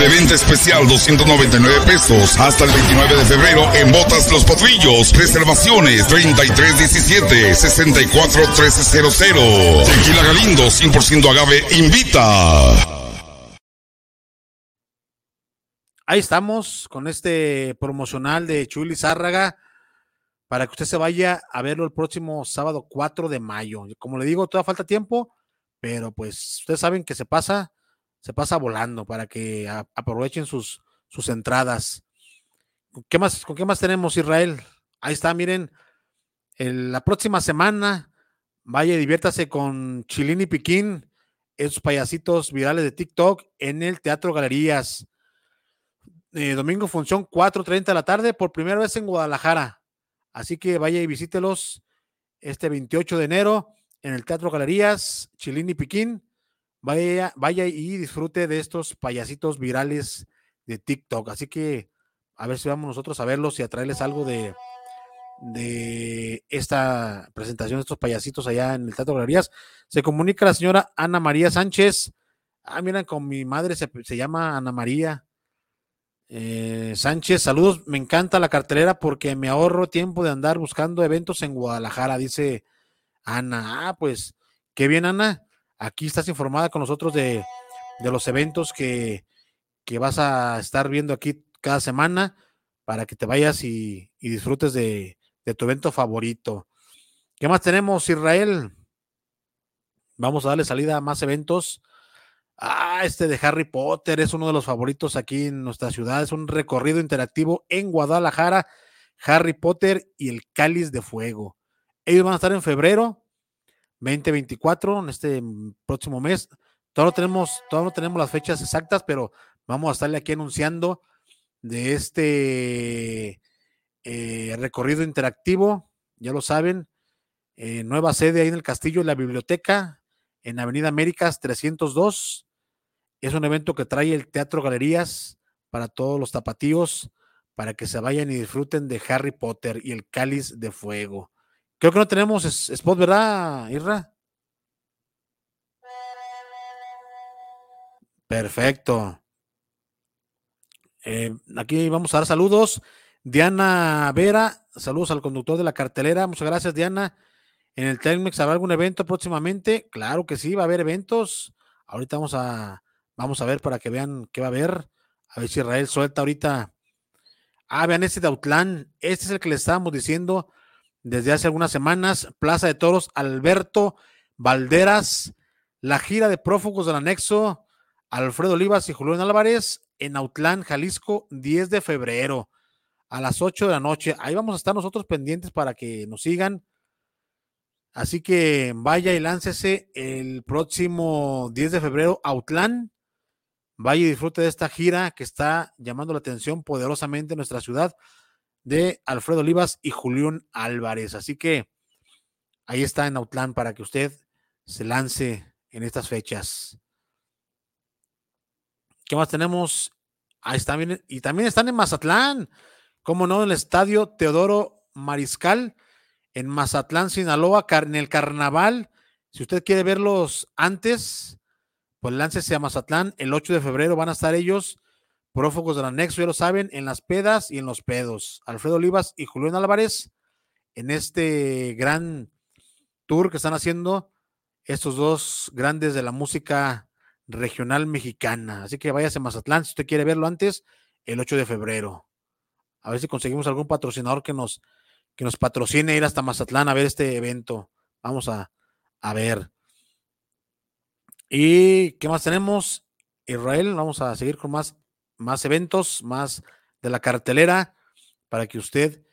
Preventa especial 299 pesos hasta el 29 de febrero en Botas Los Potrillos. Reservaciones 3317 64 1300. Tequila Galindo 100% agave invita. Ahí estamos con este promocional de Chuli Zárraga para que usted se vaya a verlo el próximo sábado 4 de mayo. Como le digo, todavía falta tiempo, pero pues ustedes saben que se pasa, se pasa volando para que aprovechen sus, sus entradas. ¿Qué más, ¿Con qué más tenemos, Israel? Ahí está, miren, la próxima semana, vaya y diviértase con Chilini Piquín, esos payasitos virales de TikTok en el Teatro Galerías. Eh, domingo función 4.30 de la tarde por primera vez en Guadalajara. Así que vaya y visítelos este 28 de enero en el Teatro Galerías, Chilín y Piquín. Vaya, vaya y disfrute de estos payasitos virales de TikTok. Así que a ver si vamos nosotros a verlos y a traerles algo de, de esta presentación de estos payasitos allá en el Teatro Galerías. Se comunica la señora Ana María Sánchez. Ah, miren, con mi madre se, se llama Ana María. Eh, Sánchez, saludos. Me encanta la cartelera porque me ahorro tiempo de andar buscando eventos en Guadalajara, dice Ana. Ah, pues qué bien, Ana. Aquí estás informada con nosotros de, de los eventos que, que, vas a estar viendo aquí cada semana para que te vayas y, y disfrutes de, de tu evento favorito. ¿Qué más tenemos, Israel? Vamos a darle salida a más eventos. Ah, este de Harry Potter es uno de los favoritos aquí en nuestra ciudad. Es un recorrido interactivo en Guadalajara. Harry Potter y el Cáliz de Fuego. Ellos van a estar en febrero 2024, en este próximo mes. Todavía no tenemos, todavía no tenemos las fechas exactas, pero vamos a estarle aquí anunciando de este eh, recorrido interactivo. Ya lo saben, eh, nueva sede ahí en el castillo, en la biblioteca, en Avenida Américas 302. Es un evento que trae el Teatro Galerías para todos los tapatíos, para que se vayan y disfruten de Harry Potter y el Cáliz de Fuego. Creo que no tenemos spot, ¿verdad, Irra? Perfecto. Eh, aquí vamos a dar saludos. Diana Vera, saludos al conductor de la cartelera. Muchas gracias, Diana. En el Telmex habrá algún evento próximamente. Claro que sí, va a haber eventos. Ahorita vamos a, vamos a ver para que vean qué va a haber. A ver si Israel suelta ahorita. Ah, vean este de. Este es el que le estábamos diciendo desde hace algunas semanas. Plaza de Toros, Alberto Valderas. La gira de prófugos del anexo. Alfredo Olivas y Julián Álvarez en Autlán, Jalisco, 10 de febrero a las 8 de la noche. Ahí vamos a estar nosotros pendientes para que nos sigan. Así que vaya y láncese el próximo 10 de febrero a Autlán. Vaya y disfrute de esta gira que está llamando la atención poderosamente en nuestra ciudad de Alfredo Olivas y Julián Álvarez. Así que ahí está en Autlán para que usted se lance en estas fechas. ¿Qué más tenemos? Ahí están, y también están en Mazatlán, como no, en el estadio Teodoro Mariscal, en Mazatlán, Sinaloa, en el carnaval. Si usted quiere verlos antes, pues láncese a Mazatlán. El 8 de febrero van a estar ellos, prófugos del anexo, ya lo saben, en las pedas y en los pedos. Alfredo Olivas y Julián Álvarez en este gran tour que están haciendo estos dos grandes de la música regional mexicana. Así que váyase a Mazatlán si usted quiere verlo antes, el 8 de febrero. A ver si conseguimos algún patrocinador que nos, que nos patrocine ir hasta Mazatlán a ver este evento. Vamos a, a ver. ¿Y qué más tenemos? Israel, vamos a seguir con más, más eventos, más de la cartelera, para que usted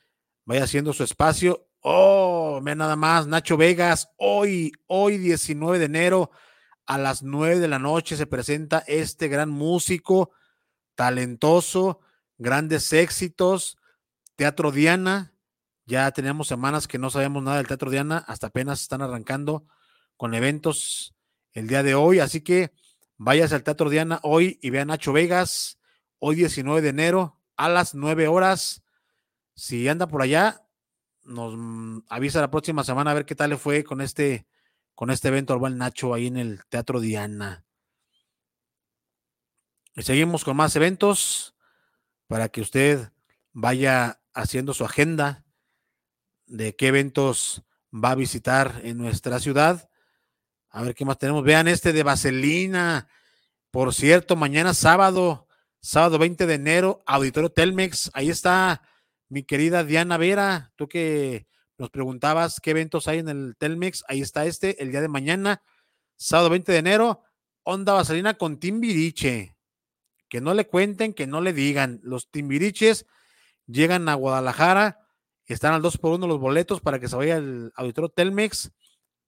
vaya haciendo su espacio. Oh, ve nada más, Nacho Vegas, hoy, hoy 19 de enero, a las nueve de la noche se presenta este gran músico, talentoso, grandes éxitos, Teatro Diana. Ya tenemos semanas que no sabemos nada del Teatro Diana, hasta apenas están arrancando con eventos el día de hoy. Así que váyase al Teatro Diana hoy y vean Nacho Vegas, hoy 19 de enero a las 9 horas. Si anda por allá, nos mm, avisa la próxima semana a ver qué tal le fue con este con este evento al buen Nacho ahí en el Teatro Diana. Y seguimos con más eventos para que usted vaya haciendo su agenda de qué eventos va a visitar en nuestra ciudad. A ver qué más tenemos. Vean este de Vaselina. Por cierto, mañana sábado, sábado 20 de enero, Auditorio Telmex. Ahí está mi querida Diana Vera, tú que nos preguntabas qué eventos hay en el Telmex. Ahí está este, el día de mañana, sábado 20 de enero. Onda Vaselina con Timbiriche. Que no le cuenten, que no le digan. Los Timbiriches llegan a Guadalajara. Están al 2 por 1 los boletos para que se vaya al auditorio Telmex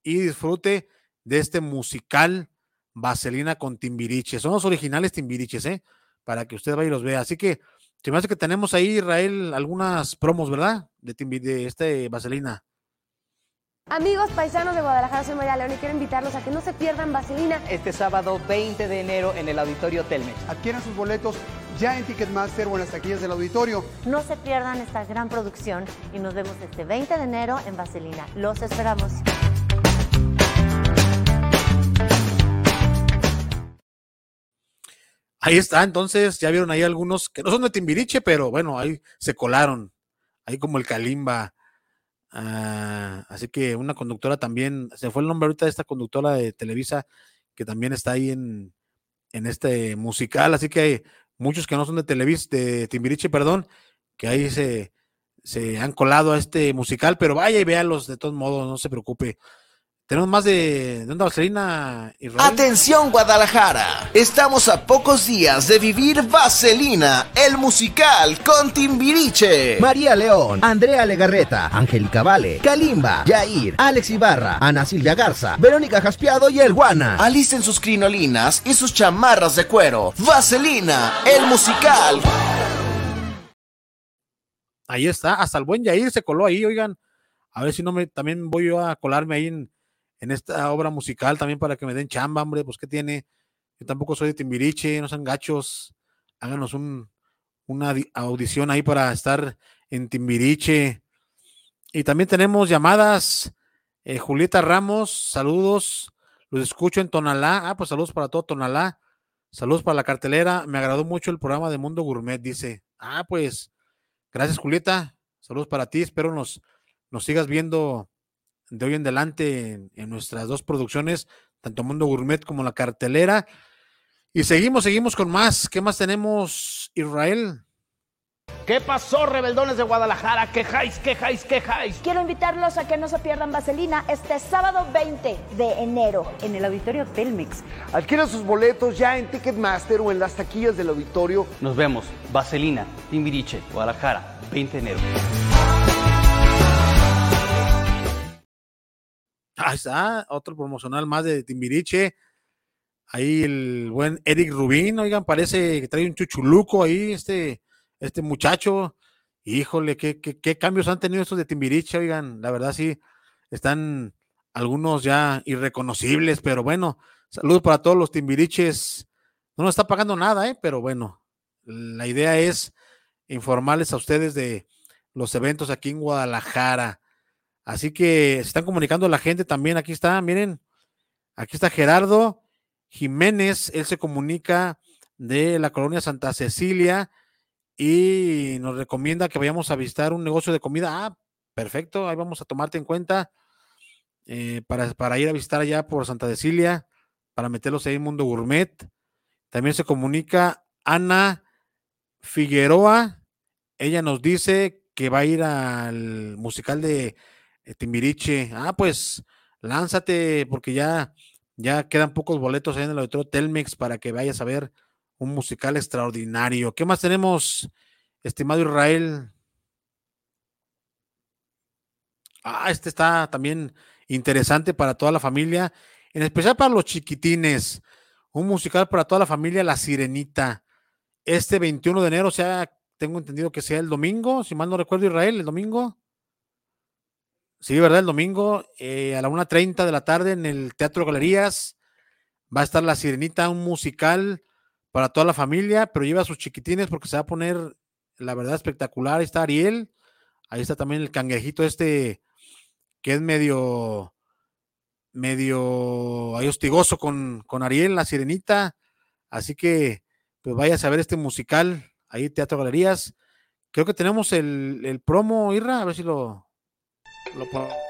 y disfrute de este musical Vaselina con Timbiriche. Son los originales Timbiriches, ¿eh? Para que usted vaya y los vea. Así que se me hace que tenemos ahí, Israel, algunas promos, ¿verdad? De, de este Vaselina. Amigos paisanos de Guadalajara, soy María León y quiero invitarlos a que no se pierdan Vaselina. Este sábado 20 de enero en el Auditorio Telmex. Adquieran sus boletos ya en Ticketmaster o en las taquillas del auditorio. No se pierdan esta gran producción y nos vemos este 20 de enero en Vaselina. Los esperamos. Ahí está, entonces ya vieron ahí algunos que no son de Timbiriche, pero bueno, ahí se colaron, ahí como el Kalimba. Ah, así que una conductora también, se fue el nombre ahorita de esta conductora de Televisa que también está ahí en, en este musical, así que hay muchos que no son de Televisa, de Timbiriche, perdón, que ahí se, se han colado a este musical, pero vaya y véalos de todos modos, no se preocupe. Tenemos más de, de onda vaselina, Israel. Atención Guadalajara, estamos a pocos días de vivir Vaselina, el musical con Timbiriche. María León, Andrea Legarreta, Angélica Vale, Kalimba, Yair, Alex Ibarra, Ana Silvia Garza, Verónica Jaspiado y El Guana. Alisten sus crinolinas y sus chamarras de cuero. Vaselina, el musical. Ahí está, hasta el buen Yair se coló ahí, oigan. A ver si no me, también voy yo a colarme ahí en, en esta obra musical también para que me den chamba, hombre, pues que tiene. Yo tampoco soy de Timbiriche, no sean gachos. Háganos un, una audición ahí para estar en Timbiriche. Y también tenemos llamadas. Eh, Julieta Ramos, saludos. Los escucho en Tonalá. Ah, pues saludos para todo Tonalá. Saludos para la cartelera. Me agradó mucho el programa de Mundo Gourmet, dice. Ah, pues gracias, Julieta. Saludos para ti. Espero nos, nos sigas viendo de hoy en adelante en, en, nuestras dos producciones, tanto Mundo Gourmet como la cartelera. Y seguimos, seguimos con más. ¿Qué más tenemos, Israel? ¿Qué pasó, rebeldones de Guadalajara? Quejáis, quejáis, quejáis. Quiero invitarlos a que no se pierdan Vaselina este sábado 20 de enero en el auditorio Telmex. Adquiera sus boletos ya en Ticketmaster o en las taquillas del auditorio. Nos vemos. Vaselina, Timbiriche, Guadalajara, 20 de enero. Ahí está, otro promocional más de Timbiriche. Ahí el buen Eric Rubín, oigan, parece que trae un chuchuluco ahí, este, este muchacho. Híjole, qué, qué, qué cambios han tenido estos de Timbiriche, oigan, la verdad sí, están algunos ya irreconocibles, pero bueno, saludos para todos los Timbiriches. No nos está pagando nada, ¿eh? pero bueno, la idea es informarles a ustedes de los eventos aquí en Guadalajara. Así que se están comunicando la gente también. Aquí está, miren, aquí está Gerardo Jiménez. Él se comunica de la colonia Santa Cecilia y nos recomienda que vayamos a visitar un negocio de comida. Ah, perfecto, ahí vamos a tomarte en cuenta eh, para, para, ir a visitar allá por Santa Cecilia, para meterlos ahí en Mundo Gourmet. También se comunica Ana Figueroa. Ella nos dice que va a ir al musical de Timbiriche. Ah, pues lánzate porque ya, ya quedan pocos boletos ahí en el auditorio Telmex para que vayas a ver un musical extraordinario. ¿Qué más tenemos, estimado Israel? Ah, este está también interesante para toda la familia, en especial para los chiquitines. Un musical para toda la familia, La Sirenita. Este 21 de enero, o sea, tengo entendido que sea el domingo, si mal no recuerdo Israel, el domingo. Sí, ¿verdad? El domingo eh, a la 1.30 de la tarde en el Teatro Galerías va a estar La Sirenita, un musical para toda la familia, pero lleva a sus chiquitines porque se va a poner, la verdad, espectacular. Ahí está Ariel, ahí está también el cangrejito este que es medio, medio ahí hostigoso con, con Ariel, La Sirenita. Así que, pues vayas a ver este musical ahí, Teatro Galerías. Creo que tenemos el, el promo, Irra, a ver si lo, lo puedo.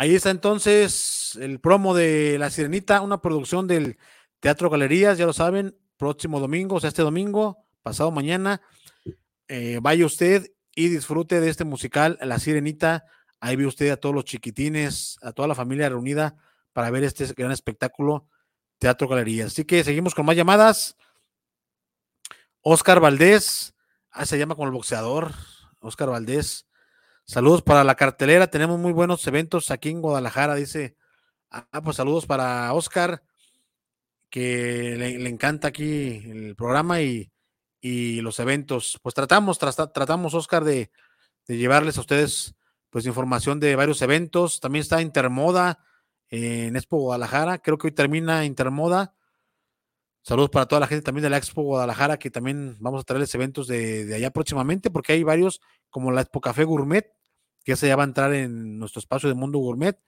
Ahí está entonces el promo de La Sirenita, una producción del Teatro Galerías, ya lo saben, próximo domingo, o sea, este domingo, pasado mañana. Eh, vaya usted y disfrute de este musical, La Sirenita. Ahí ve usted a todos los chiquitines, a toda la familia reunida para ver este gran espectáculo, Teatro Galerías. Así que seguimos con más llamadas. Oscar Valdés, ah, se llama como el boxeador, Oscar Valdés. Saludos para la cartelera, tenemos muy buenos eventos aquí en Guadalajara, dice. Ah, pues saludos para Oscar, que le, encanta aquí el programa y, y, los eventos. Pues tratamos, tratamos, Oscar, de, de, llevarles a ustedes pues información de varios eventos. También está Intermoda en Expo Guadalajara, creo que hoy termina Intermoda. Saludos para toda la gente también de la Expo Guadalajara, que también vamos a traerles eventos de, de allá próximamente, porque hay varios, como la Expo Café Gourmet, que esa ya va a entrar en nuestro espacio de Mundo Gourmet,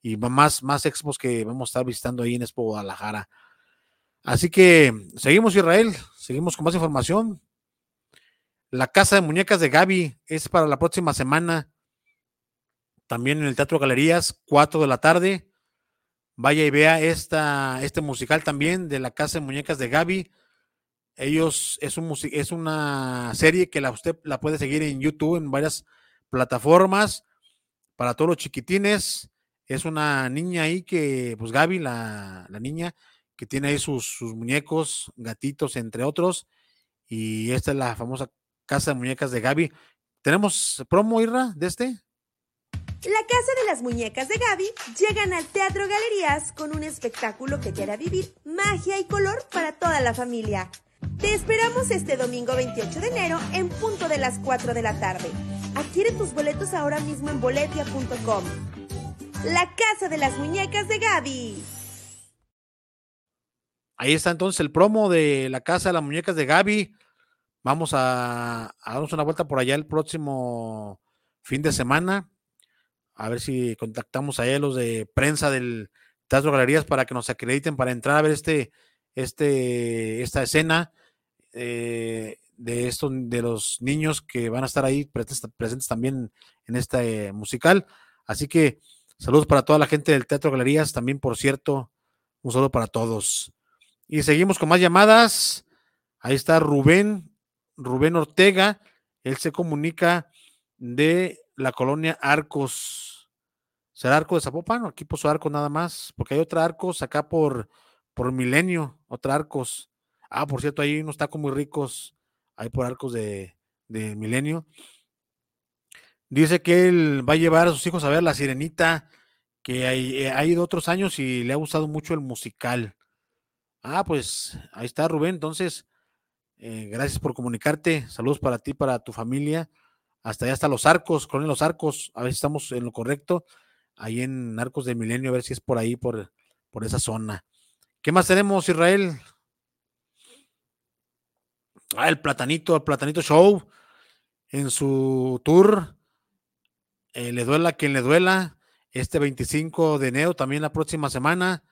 y más, más expos que vamos a estar visitando ahí en Expo Guadalajara. Así que seguimos, Israel, seguimos con más información. La Casa de Muñecas de Gaby es para la próxima semana, también en el Teatro Galerías, 4 de la tarde vaya y vea esta, este musical también de la Casa de Muñecas de Gaby. Ellos es, un, es una serie que la, usted la puede seguir en YouTube, en varias plataformas, para todos los chiquitines. Es una niña ahí que, pues Gaby, la, la niña, que tiene ahí sus, sus, muñecos, gatitos, entre otros. Y esta es la famosa Casa de Muñecas de Gaby. ¿Tenemos promo, Irra, de este? La Casa de las Muñecas de Gaby llegan al Teatro Galerías con un espectáculo que te hará vivir magia y color para toda la familia. Te esperamos este domingo 28 de enero en punto de las 4 de la tarde. Adquiere tus boletos ahora mismo en boletia.com. La Casa de las Muñecas de Gaby. Ahí está entonces el promo de la Casa de las Muñecas de Gaby. Vamos a, darnos una vuelta por allá el próximo fin de semana a ver si contactamos a los de prensa del Teatro Galerías para que nos acrediten para entrar a ver este, este, esta escena eh, de estos de los niños que van a estar ahí presentes, también en este musical. Así que saludos para toda la gente del Teatro Galerías, también por cierto, un saludo para todos. Y seguimos con más llamadas. Ahí está Rubén, Rubén Ortega. Él se comunica de la colonia Arcos. ¿Será Arco de Zapopan aquí puso Arco nada más? Porque hay otra Arcos acá por, por Milenio, otra Arcos. Ah, por cierto, hay unos tacos muy ricos, hay por Arcos de, de Milenio. Dice que él va a llevar a sus hijos a ver La Sirenita, que eh, ha ido otros años y le ha gustado mucho el musical. Ah, pues ahí está Rubén, entonces, eh, gracias por comunicarte, saludos para ti, para tu familia hasta allá hasta los arcos, con los arcos, a ver si estamos en lo correcto, ahí en Arcos de Milenio, a ver si es por ahí, por, por esa zona. ¿Qué más tenemos, Israel? Ah, el Platanito, el Platanito Show, en su tour, eh, le duela quien le duela, este 25 de enero, también la próxima semana,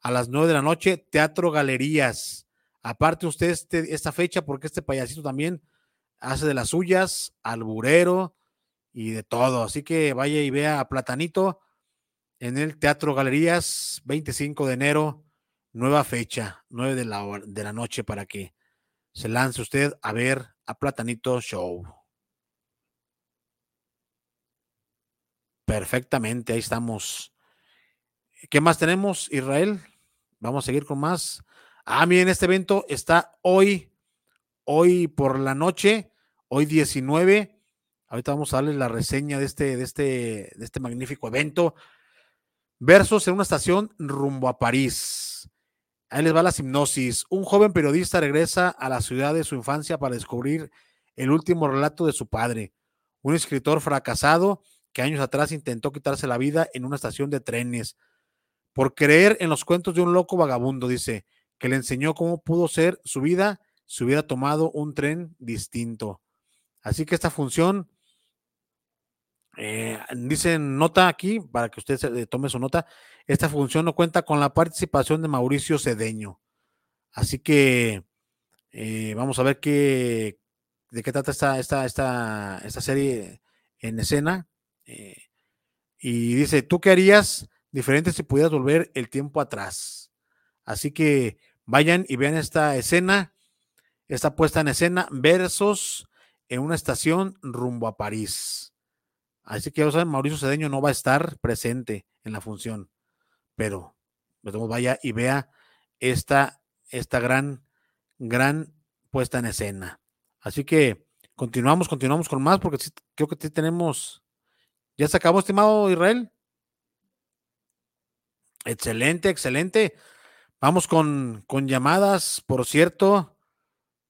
a las 9 de la noche, Teatro Galerías. Aparte usted este, esta fecha, porque este payasito también hace de las suyas, alburero y de todo. Así que vaya y vea a Platanito en el Teatro Galerías, 25 de enero, nueva fecha, 9 de la, de la noche para que se lance usted a ver a Platanito Show. Perfectamente, ahí estamos. ¿Qué más tenemos, Israel? Vamos a seguir con más. Ah, miren, este evento está hoy hoy por la noche, hoy 19. Ahorita vamos a darles la reseña de este, de este, de este magnífico evento. Versos en una estación rumbo a París. Ahí les va la hipnosis. Un joven periodista regresa a la ciudad de su infancia para descubrir el último relato de su padre, un escritor fracasado que años atrás intentó quitarse la vida en una estación de trenes por creer en los cuentos de un loco vagabundo, dice, que le enseñó cómo pudo ser su vida se hubiera tomado un tren distinto. Así que esta función, eh, dicen nota aquí, para que usted se, tome su nota, esta función no cuenta con la participación de Mauricio Cedeño. Así que eh, vamos a ver qué, de qué trata esta, esta, esta, esta serie en escena. Eh, y dice, ¿tú qué harías diferente si pudieras volver el tiempo atrás? Así que vayan y vean esta escena esta puesta en escena versus en una estación rumbo a París. Así que ya saben, Mauricio Cedeño no va a estar presente en la función, pero vaya y vea esta, esta gran, gran puesta en escena. Así que continuamos, continuamos con más, porque creo que sí tenemos. ¿Ya se acabó, estimado Israel? Excelente, excelente. Vamos con, con llamadas, por cierto.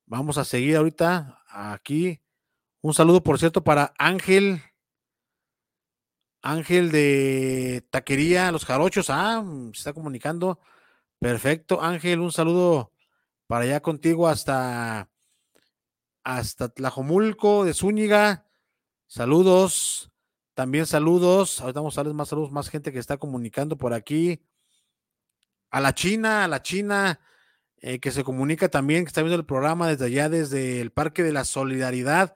Vamos a seguir ahorita aquí. Un saludo, por cierto, para Ángel. Ángel de Taquería Los Jarochos. Ah, se está comunicando. Perfecto, Ángel. Un saludo para allá contigo hasta, hasta Tlajomulco de Zúñiga. Saludos. También saludos. Ahorita vamos a darles más saludos, más gente que está comunicando por aquí. A la China, a la China, eh, que se comunica también, que está viendo el programa desde allá, desde el Parque de la Solidaridad.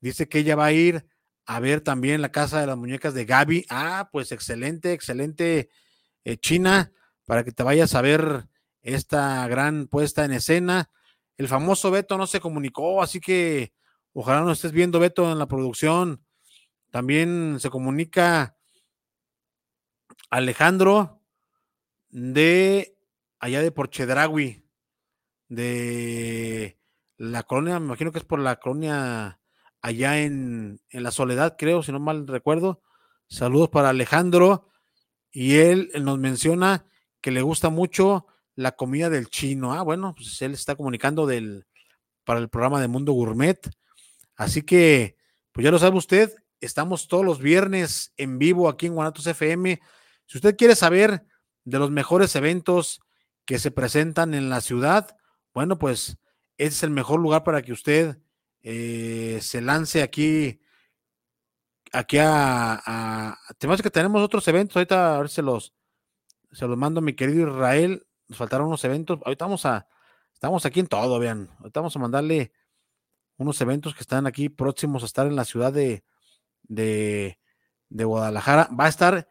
Dice que ella va a ir a ver también la casa de las muñecas de Gaby. Ah, pues excelente, excelente, eh, China, para que te vayas a ver esta gran puesta en escena. El famoso Beto no se comunicó, así que ojalá no estés viendo Beto en la producción. También se comunica Alejandro de allá de Porchedragui, de la colonia, me imagino que es por la colonia allá en, en la Soledad, creo, si no mal recuerdo. Saludos para Alejandro. Y él, nos menciona que le gusta mucho la comida del chino. Ah, bueno, pues él está comunicando del, para el programa de Mundo Gourmet. Así que, pues ya lo sabe usted, estamos todos los viernes en vivo aquí en Guanatos FM. Si usted quiere saber de los mejores eventos que se presentan en la ciudad, bueno, pues ese es el mejor lugar para que usted eh, se lance aquí, aquí a, a, que tenemos otros eventos, ahorita a ver si los, se los mando mi querido Israel, nos faltaron unos eventos, ahorita vamos a, estamos aquí en todo, vean, ahorita vamos a mandarle unos eventos que están aquí próximos a estar en la ciudad de, de, de Guadalajara, va a estar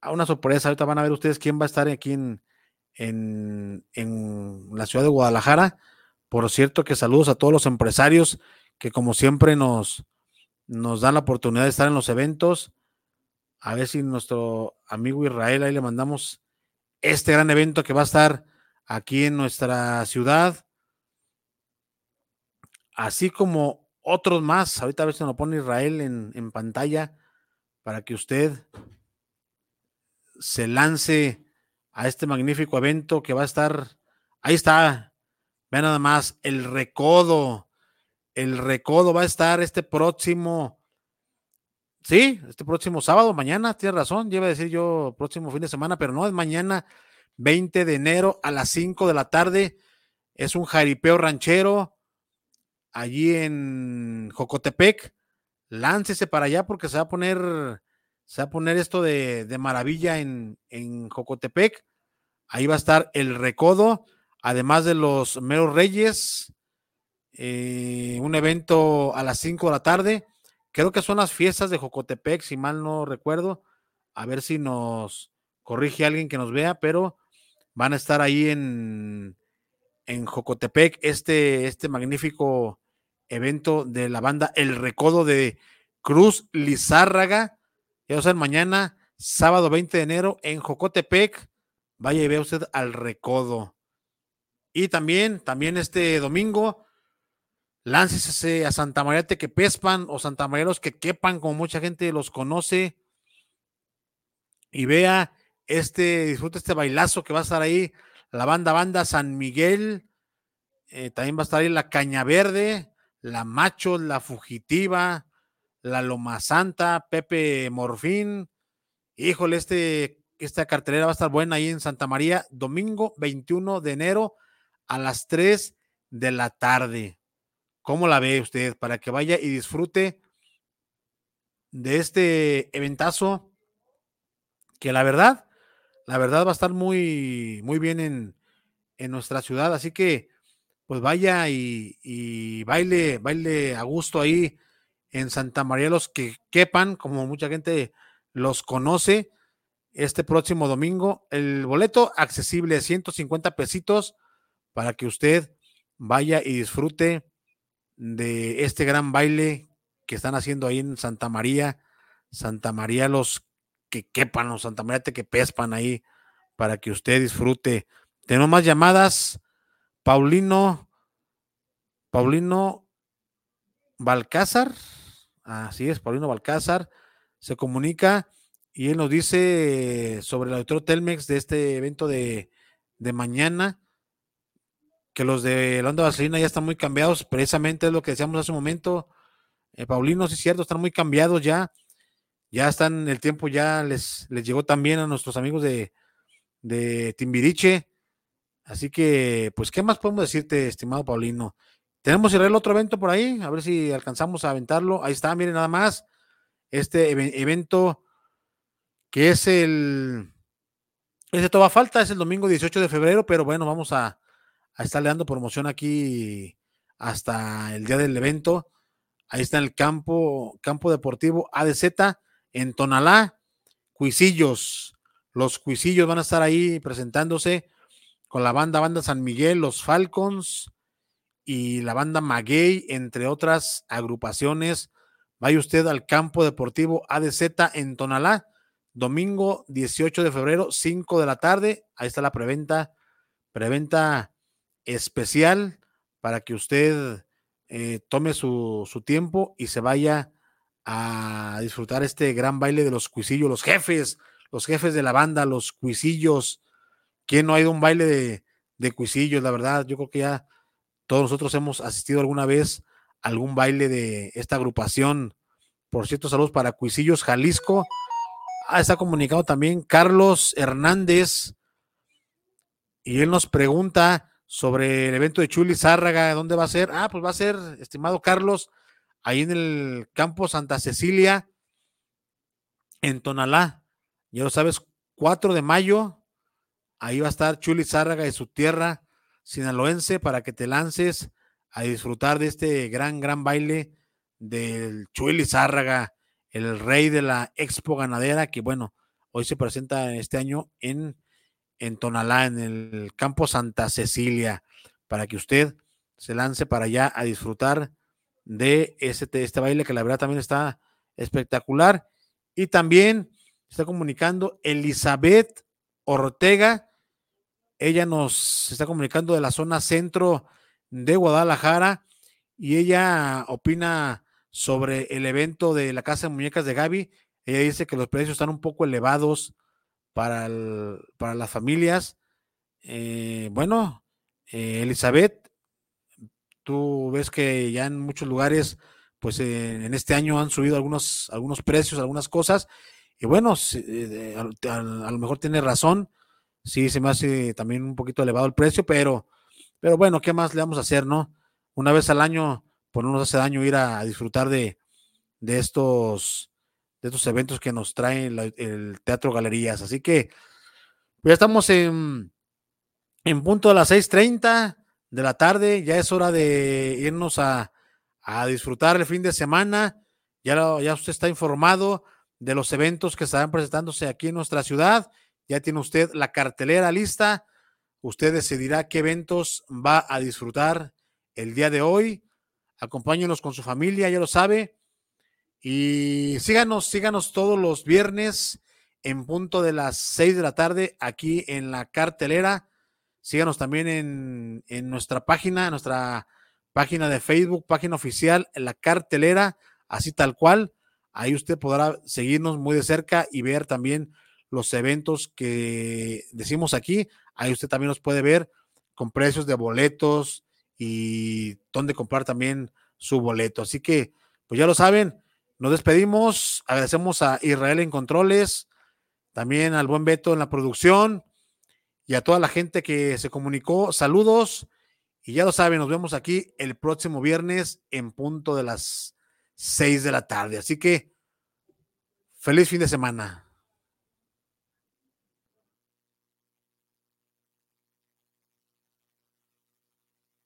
a una sorpresa, ahorita van a ver ustedes quién va a estar aquí en, en, en la ciudad de Guadalajara, por cierto que saludos a todos los empresarios que como siempre nos, nos la oportunidad de estar en los eventos. A ver si nuestro amigo Israel ahí le mandamos este gran evento que va a estar aquí en nuestra ciudad. Así como otros más. Ahorita a ver si nos pone Israel en, en pantalla para que usted se lance a este magnífico evento que va a estar. Ahí está. Vean nada más el recodo el recodo va a estar este próximo, sí, este próximo sábado, mañana, tiene razón, lleva a decir yo próximo fin de semana, pero no, es mañana 20 de enero a las 5 de la tarde. Es un jaripeo ranchero allí en Jocotepec. Láncese para allá porque se va a poner, se va a poner esto de, de maravilla en, en Jocotepec. Ahí va a estar el recodo, además de los meros reyes, eh, un evento a las 5 de la tarde. Creo que son las fiestas de Jocotepec, si mal no recuerdo. A ver si nos corrige alguien que nos vea, pero van a estar ahí en, en Jocotepec este, este magnífico evento de la banda El Recodo de Cruz Lizárraga. Ya saben, mañana, sábado 20 de enero, en Jocotepec. Vaya y vea usted al Recodo. Y también, también este domingo, láncese a Santa María Tequepespan o Santa María los que quepan, como mucha gente los conoce, y vea este, disfrute este bailazo que va a estar ahí, la banda banda San Miguel, eh, también va a estar ahí la Caña Verde, la Macho, la Fugitiva, la Loma Santa, Pepe Morfín, híjole, este, esta cartelera va a estar buena ahí en Santa María, domingo 21 de enero a las 3 de la tarde. ¿Cómo la ve usted? Para que vaya y disfrute de este eventazo que la verdad, la verdad va a estar muy, muy bien en, en nuestra ciudad. Así que, pues vaya y, baile, baile a gusto ahí en Santa María, los que quepan, como mucha gente los conoce, este próximo domingo. El boleto accesible, 150 pesitos, para que usted vaya y disfrute de este gran baile que están haciendo ahí en Santa María, Santa María los que quepan, o Santa María te que pespan ahí para que usted disfrute. Tenemos más llamadas. Paulino, Paulino Balcázar, así es, Paulino Balcázar, se comunica y él nos dice sobre el autor Telmex de este evento de, de mañana que los de la onda vaselina ya están muy cambiados, precisamente es lo que decíamos hace un momento. Eh, Paulino, sí es cierto, están muy cambiados ya. Ya están, el tiempo ya les, les llegó también a nuestros amigos de, de Timbiriche. Así que, pues, ¿qué más podemos decirte, estimado Paulino? Tenemos el otro evento por ahí, a ver si alcanzamos a aventarlo. Ahí está, miren nada más. Este evento que es el. Ese todavía falta, es el domingo 18 de febrero, pero bueno, vamos a, a estarle dando promoción aquí hasta el día del evento. Ahí está el campo, campo deportivo ADZ en Tonalá, Cuisillos. Los Cuisillos van a estar ahí presentándose con la banda Banda San Miguel, los Falcons y la banda Maguey, entre otras agrupaciones. Vaya usted al campo deportivo ADZ en Tonalá, domingo 18 de febrero, 5 de la tarde. Ahí está la preventa, preventa especial para que usted eh, tome su, su, tiempo y se vaya a disfrutar este gran baile de los cuisillos, los jefes, los jefes de la banda, los cuisillos. ¿Quién no ha ido a un baile de, de cuisillos? La verdad, yo creo que ya todos nosotros hemos asistido alguna vez a algún baile de esta agrupación. Por cierto, saludos para Cuisillos Jalisco. Ah, está comunicado también Carlos Hernández. Y él nos pregunta sobre el evento de Chuli Zárraga, ¿dónde va a ser? Ah, pues va a ser, estimado Carlos, ahí en el campo Santa Cecilia, en Tonalá. Ya lo sabes, 4 de mayo, ahí va a estar Chuli Zárraga y su tierra sinaloense para que te lances a disfrutar de este gran, gran baile del Chuli Zárraga, el rey de la expo ganadera, que bueno, hoy se presenta este año en en Tonalá, en el campo Santa Cecilia, para que usted se lance para allá a disfrutar de este, baile que la verdad también está espectacular. Y también está comunicando Elizabeth Ortega. Ella nos está comunicando de la zona centro de Guadalajara y ella opina sobre el evento de la Casa de Muñecas de Gaby. Ella dice que los precios están un poco elevados para, para las familias. Eh, bueno, eh, Elizabeth, tú ves que ya en muchos lugares, pues eh, en este año han subido algunos, algunos precios, algunas cosas, y bueno, a, lo mejor tiene razón, sí se me hace también un poquito elevado el precio, pero, pero bueno, ¿qué más le vamos a hacer, no? Una vez al año, pues no nos hace daño ir a, disfrutar de, de estos de estos eventos que nos trae el Teatro Galerías. Así que pues, ya estamos en, en punto de las 6:30 de la tarde. Ya es hora de irnos a, a disfrutar el fin de semana. Ya, ya usted está informado de los eventos que estarán presentándose aquí en nuestra ciudad. Ya tiene usted la cartelera lista. Usted decidirá qué eventos va a disfrutar el día de hoy. Acompáñenos con su familia, ya lo sabe. Y síganos, síganos todos los viernes en punto de las 6 de la tarde aquí en la cartelera. Síganos también en, en nuestra página, nuestra página de Facebook, página oficial, en la cartelera, así tal cual. Ahí usted podrá seguirnos muy de cerca y ver también los eventos que decimos aquí. Ahí usted también los puede ver con precios de boletos y dónde comprar también su boleto. Así que, pues ya lo saben, nos despedimos, agradecemos a Israel en controles, también al buen Beto en la producción y a toda la gente que se comunicó. Saludos y ya lo saben, nos vemos aquí el próximo viernes en punto de las seis de la tarde. Así que feliz fin de semana.